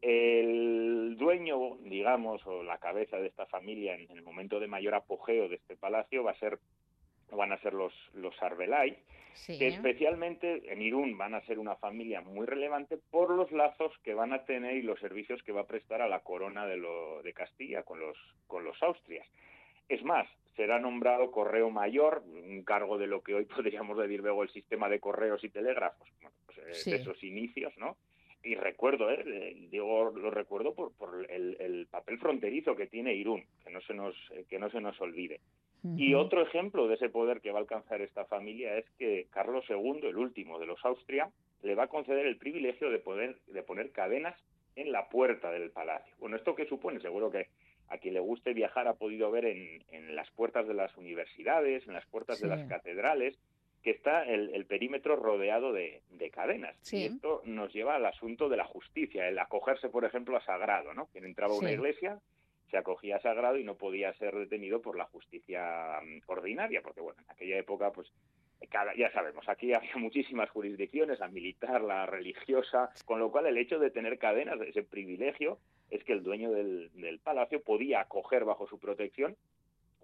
El dueño, digamos, o la cabeza de esta familia en, en el momento de mayor apogeo de este palacio va a ser van a ser los, los Arbelay, Sí. que especialmente en Irún van a ser una familia muy relevante por los lazos que van a tener y los servicios que va a prestar a la corona de, lo, de Castilla con los, con los Austrias. Es más, será nombrado correo mayor, un cargo de lo que hoy podríamos decir luego el sistema de correos y telégrafos, bueno, pues, eh, Sí. de esos inicios, ¿no? Y recuerdo, ¿eh? Eh, digo, lo recuerdo por, por el, el papel fronterizo que tiene Irún, que no se nos, eh, que no se nos olvide. Y otro ejemplo de ese poder que va a alcanzar esta familia es que Carlos II, el último de los Austria, le va a conceder el privilegio de poder de poner cadenas en la puerta del palacio. Bueno, ¿esto qué supone? Seguro que a quien le guste viajar ha podido ver en, en las puertas de las universidades, en las puertas de las catedrales, que está el, el perímetro rodeado de, de cadenas. Sí. Y esto nos lleva al asunto de la justicia, el acogerse, por ejemplo, a sagrado, ¿no? Quien entraba a una Sí. iglesia se acogía a sagrado y no podía ser detenido por la justicia mm, ordinaria, porque bueno, en aquella época, pues cada, ya sabemos, aquí había muchísimas jurisdicciones, la militar, la religiosa, con lo cual el hecho de tener cadenas, ese privilegio, es que el dueño del, palacio podía acoger bajo su protección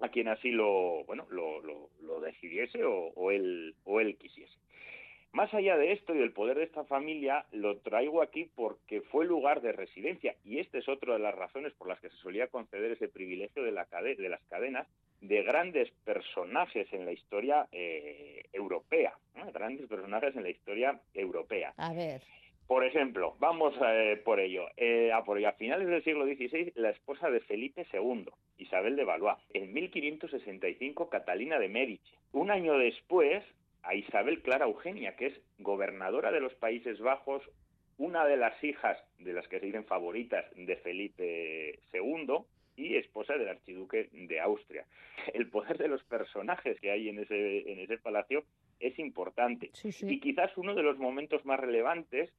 a quien así lo, bueno, lo, decidiese o él, o él quisiese. Más allá de esto y del poder de esta familia, lo traigo aquí porque fue lugar de residencia y esta es otra de las razones por las que se solía conceder ese privilegio de, la cade- de las cadenas de grandes personajes en la historia eh, europea, ¿no? grandes personajes en la historia europea. A ver. Por ejemplo, vamos eh, por ello. Eh, a por ello. A finales del siglo XVI, la esposa de Felipe II, Isabel de Valois. En 1565, Catalina de Medici. Un año después, a Isabel Clara Eugenia, que es gobernadora de los Países Bajos, una de las hijas de las que se dicen favoritas de Felipe II y esposa del archiduque de Austria. El poder de los personajes que hay en ese, en ese palacio es importante. Y quizás uno de los momentos más relevantes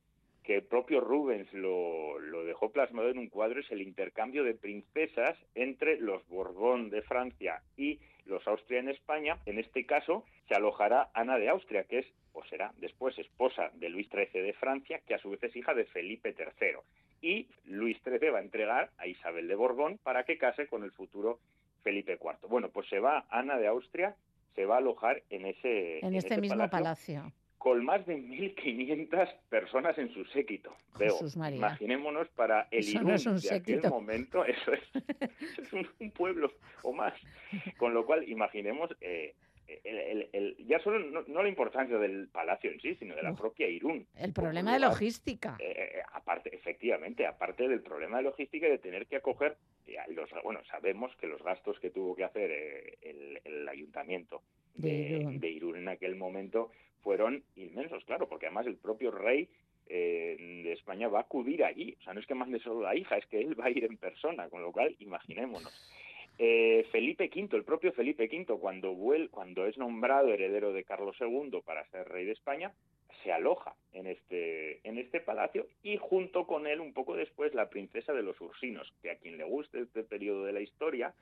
que el propio Rubens lo, lo dejó plasmado en un cuadro es el intercambio de princesas entre los Borbón de Francia y los Austria en España. En este caso se alojará Ana de Austria, que es o será después esposa de Luis XIII de Francia, que a su vez es hija de Felipe III. Y Luis XIII va a entregar a Isabel de Borbón para que case con el futuro Felipe IV. Bueno, pues se va Ana de Austria, se va a alojar en ese En este ese mismo palacio. Con más de 1.500 personas en su séquito. Veo, imaginémonos para el no Irún un de aquel momento, eso es, eso es un, un pueblo o más. Con lo cual, imaginemos eh, el, el- el- ya solo no, no la importancia del palacio en sí, sino de la propia Irún. El problema de logística. eh, aparte, efectivamente, aparte del problema de logística y de tener que acoger, eh, los, bueno, sabemos que los gastos que tuvo que hacer eh, el, el ayuntamiento De de, Irún. de Irún en aquel momento fueron inmensos, claro, porque además el propio rey eh, de España va a acudir allí. O sea, no es que mande solo la hija, es que él va a ir en persona, con lo cual, imaginémonos. Eh, Felipe V, el propio Felipe V, cuando, vuel- cuando es nombrado heredero de Carlos II para ser rey de España, se aloja en este, en este palacio y junto con él, un poco después, la princesa de los Ursinos, que a quien le guste este periodo de la historia,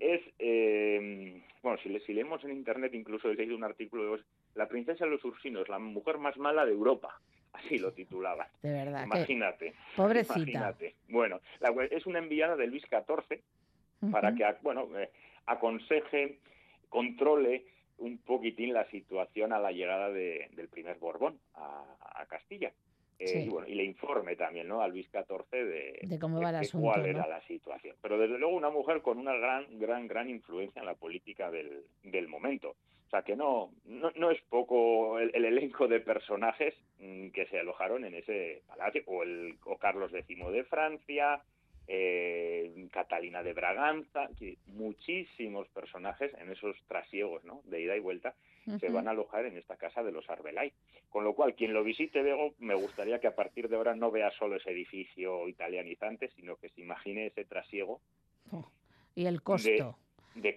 es, eh, bueno, si, le, si leemos en internet, incluso he leído un artículo de la princesa de los Ursinos, la mujer más mala de Europa, así lo titulaba. De verdad. Imagínate. Pobrecita. Imagínate. Bueno, la- es una enviada de Luis XIV para que, bueno, eh, aconseje, controle un poquitín la situación a la llegada de- del primer Borbón a, a Castilla. Eh, Sí. y, bueno, y le informe también ¿no? a Luis XIV de, De cómo va el asunto, cuál ¿no? era la situación. Pero desde luego una mujer con una gran, gran, gran influencia en la política del, del momento. O sea que no, no, no es poco el, el elenco de personajes mm, que se alojaron en ese palacio, o, el, o Carlos X de Francia, eh, Catalina de Braganza, que muchísimos personajes en esos trasiegos ¿no? de ida y vuelta se van a alojar en esta casa de los Arbelay. Con lo cual, quien lo visite, Bego, me gustaría que a partir de ahora no vea solo ese edificio italianizante, sino que se imagine ese trasiego Y el costo. de,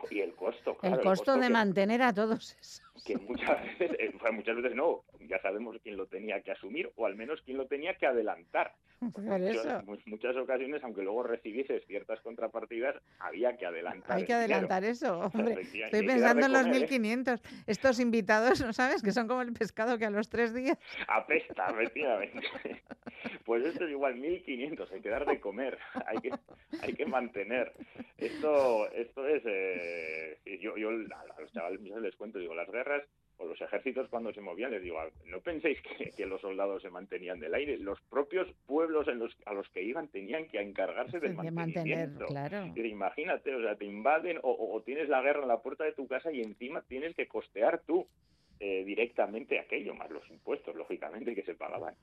y el costo. claro, el costo de que- mantener a todos esos. que muchas veces, eh, muchas veces no, ya sabemos quién lo tenía que asumir o al menos quién lo tenía que adelantar. Por Muchas- eso. mu- muchas ocasiones, aunque luego recibieses ciertas contrapartidas, había que adelantar. Hay que el dinero. adelantar eso, hombre. Estoy pensando en los comer, ¿eh? 1500. Estos invitados, ¿no sabes? Que son como el pescado que a los tres días. Apesta, efectivamente. Pues esto es igual, 1500, hay que dar de comer, hay que, hay que mantener. Esto, esto es, eh, yo, yo a los chavales les cuento, digo, las guerras o los ejércitos cuando se movían, les digo, no penséis que, que los soldados se mantenían del aire, los propios pueblos en los, a los que iban tenían que encargarse del De mantener, claro. Imagínate, o sea, te invaden o- o tienes la guerra en la puerta de tu casa y encima tienes que costear tú eh, directamente aquello, más los impuestos, lógicamente, que se pagaban.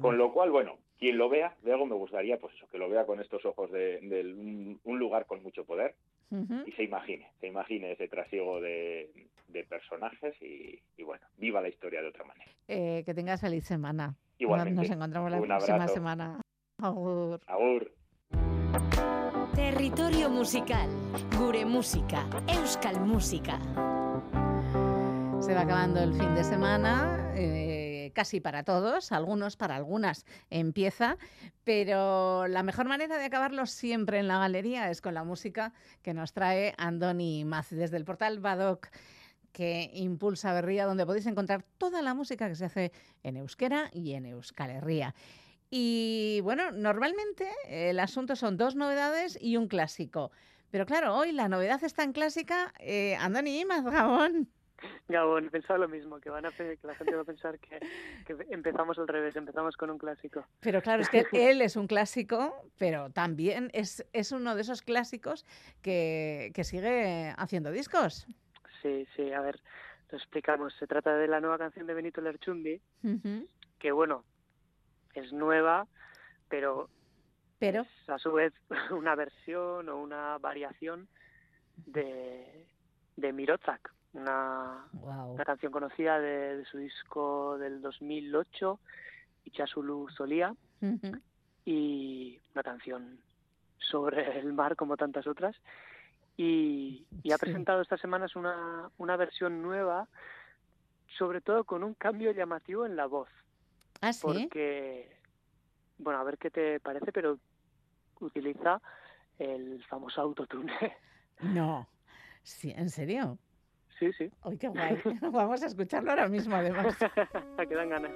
Con lo cual, bueno, quien lo vea, luego me gustaría, pues eso, que lo vea con estos ojos de, de un, un lugar con mucho poder Ujú. y se imagine, se imagine ese trasiego de, de personajes y, y, bueno, viva la historia de otra manera. Eh, que tengas feliz semana. Igualmente. Nos encontramos la Un próxima abrazo. semana. Agur. Agur. Territorio musical. Gure música. Euskal música. Se va acabando el fin de semana, eh, casi para todos, algunos para algunas empieza, pero la mejor manera de acabarlo siempre en la galería es con la música que nos trae Andoni Maz desde el portal Badoc que impulsa Berría, donde podéis encontrar toda la música que se hace en euskera y en Euskal Herria. Y bueno, normalmente el asunto son dos novedades y un clásico. Pero claro, hoy la novedad es tan clásica. Eh, Andoni Maz, Gabón. Gabón, pensaba lo mismo, que van a que la gente va a pensar que, que empezamos al revés, empezamos con un clásico. Pero claro, es que él es un clásico, pero también es, es uno de esos clásicos que, que sigue haciendo discos. Sí, sí, a ver, lo explicamos. Se trata de la nueva canción de Benito Lerchundi, que bueno, es nueva, pero Pero, es a su vez una versión o una variación de, de Mirotzak, una, canción conocida de, de su disco del 2008, Ichasulu Solía, y una canción sobre el mar como tantas otras. Y, y ha Sí. presentado estas semanas una, una versión nueva, sobre todo con un cambio llamativo en la voz. ¿Ah, sí? Porque, bueno, a ver qué te parece, pero utiliza el famoso autotune. no. Sí, ¿En serio? Sí, sí. ¡Ay, qué guay! Vamos a escucharlo ahora mismo, además. que dan ganas.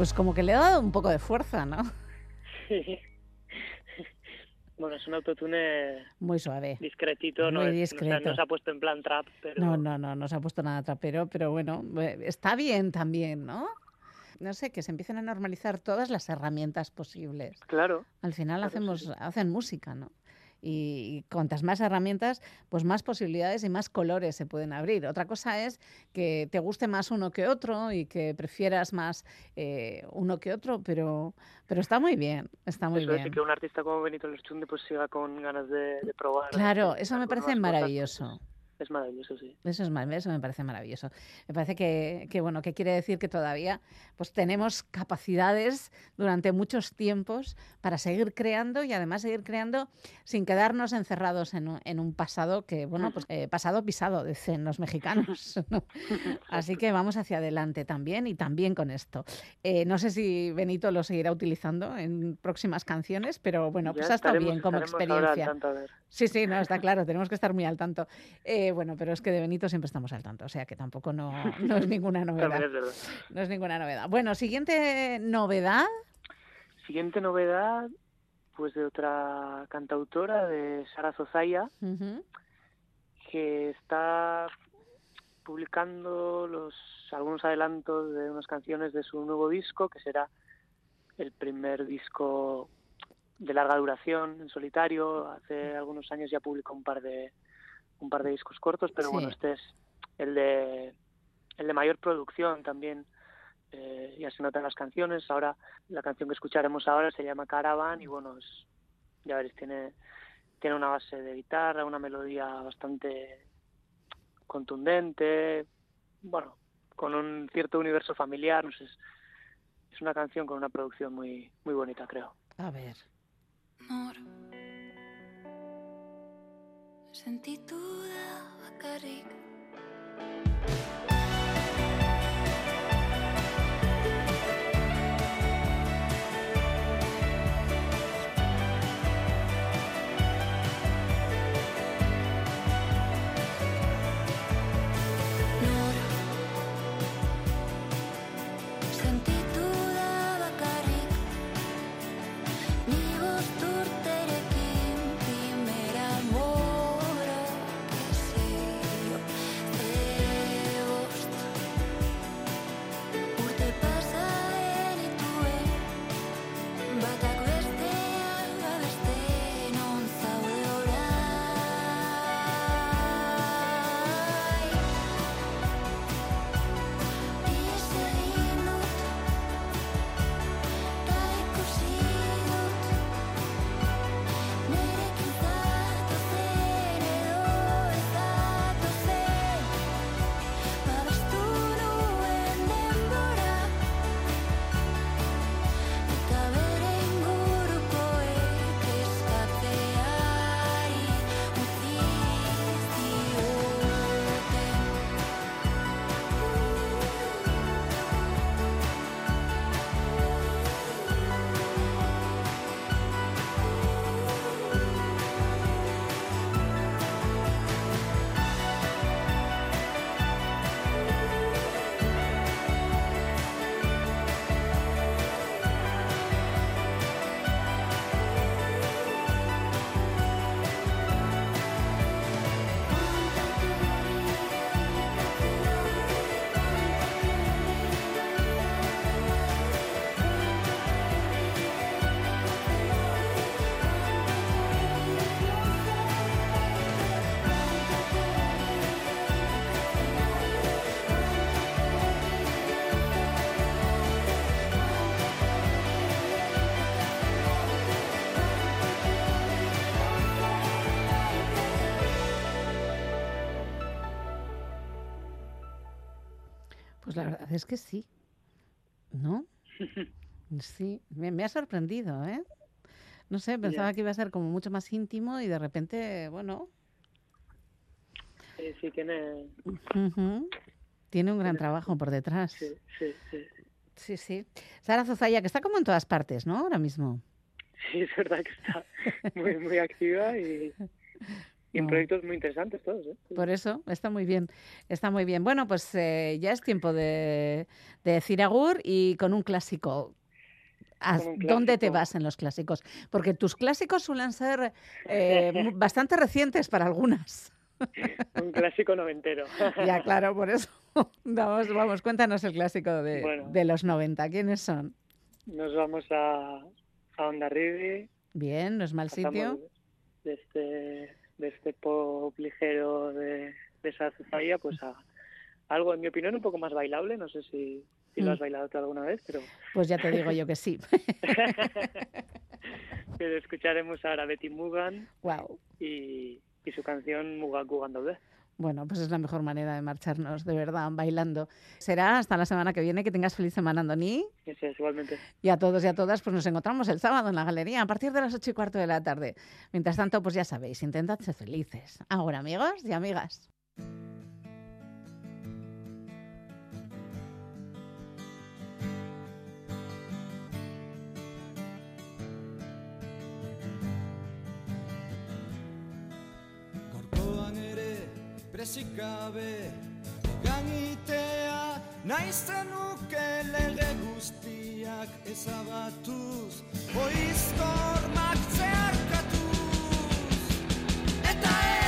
Pues como que le ha dado un poco de fuerza, ¿no? Sí. Bueno, es un autotune Muy suave. discretito, no, Muy es- no discreto. no se ha puesto en plan trap, pero No, no, no, no se ha puesto nada trapero, pero bueno, eh, está bien también, ¿no? No sé, que se empiecen a normalizar todas las herramientas posibles. claro. Al final Claro, hacemos, sí. hacen música, ¿no? Y, cuantas más herramientas, pues más posibilidades y más colores se pueden abrir. Otra cosa es que te guste más uno que otro y que prefieras más eh, uno que otro, pero, pero está muy bien, está muy Eso bien. que un artista como Benito Lerchunde pues siga con ganas de, de probar. Claro, de eso me parece cosas, maravilloso. Es maravilloso, sí. Eso es mar- eso me parece maravilloso. Me parece que, que, bueno, que quiere decir que todavía pues tenemos capacidades durante muchos tiempos para seguir creando y además seguir creando sin quedarnos encerrados en un, en un pasado que, bueno, pues eh, pasado pisado, dicen los mexicanos. ¿no? Así que vamos hacia adelante también y también con esto. Eh, no sé si Benito lo seguirá utilizando en próximas canciones, pero bueno, Ya pues ha estado bien como estaremos ahora al experiencia. tanto, a ver. Sí, sí, no, está claro, tenemos que estar muy al tanto. Eh, bueno, pero es que de Benito siempre estamos al tanto, o sea que tampoco no, no es ninguna novedad. Es. No es ninguna novedad. Bueno, siguiente novedad. Siguiente novedad, pues de otra cantautora, de Sara Zozaya, que está publicando los algunos adelantos de unas canciones de su nuevo disco, que será el primer disco de larga duración en solitario. Hace algunos años ya publicó un par de un par de discos cortos, pero Sí. bueno, este es el de el de mayor producción también. eh, ya se notan las canciones. Ahora la canción que escucharemos ahora se llama Caravan y bueno, es- ya veréis tiene tiene una base de guitarra, una melodía bastante contundente, bueno, con un cierto universo familiar, no sé, es, es una canción con una producción muy muy bonita, creo. A ver. Sentitu da bakarrik verdad es que sí. ¿No? Sí, me, me ha sorprendido, ¿eh? No sé, pensaba Ya. que iba a ser como mucho más íntimo y de repente, bueno, Sí, sí, tiene... tiene un gran trabajo por detrás. Sí, sí, sí. Sí, sí. Sara Zozaya, que está como en todas partes, ¿no? Ahora mismo. Sí, es verdad que está muy, muy activa y, y en No. proyectos muy interesantes todos, ¿eh? Por eso, está muy bien, está muy bien. Bueno, pues eh, ya es tiempo de, de decir agur y con un clásico. Un ¿Dónde te clásico. vas en los clásicos? Porque tus clásicos suelen ser eh, bastante recientes para algunas. Un clásico noventero. ya, claro, por eso. Vamos, vamos, cuéntanos el clásico de, Bueno. de los 90. ¿Quiénes son? Nos vamos a, a Onda Rivi. Bien, no es mal pasamos sitio. De este, de este pop ligero de, de Sara Zozaya, pues a algo, en mi opinión, un poco más bailable. No sé si, si lo Mm. has bailado tú alguna vez, pero, Pues ya te digo yo que sí. pero escucharemos ahora a Betty Mugan Wow. y, y su canción Mugan Kugan. Bueno, pues es la mejor manera de marcharnos, de verdad, bailando. Será hasta la semana que viene. Que tengas feliz semana, Andoni. Es, igualmente. Y a todos y a todas, pues nos encontramos el sábado en la galería a partir de las ocho y cuarto de la tarde. Mientras tanto, pues ya sabéis, intentad ser felices. Ahora, amigos y amigas. presik gabe gangitea naizten nuke lege guztiak ezabatuz oizkor makzearkatuz eta ez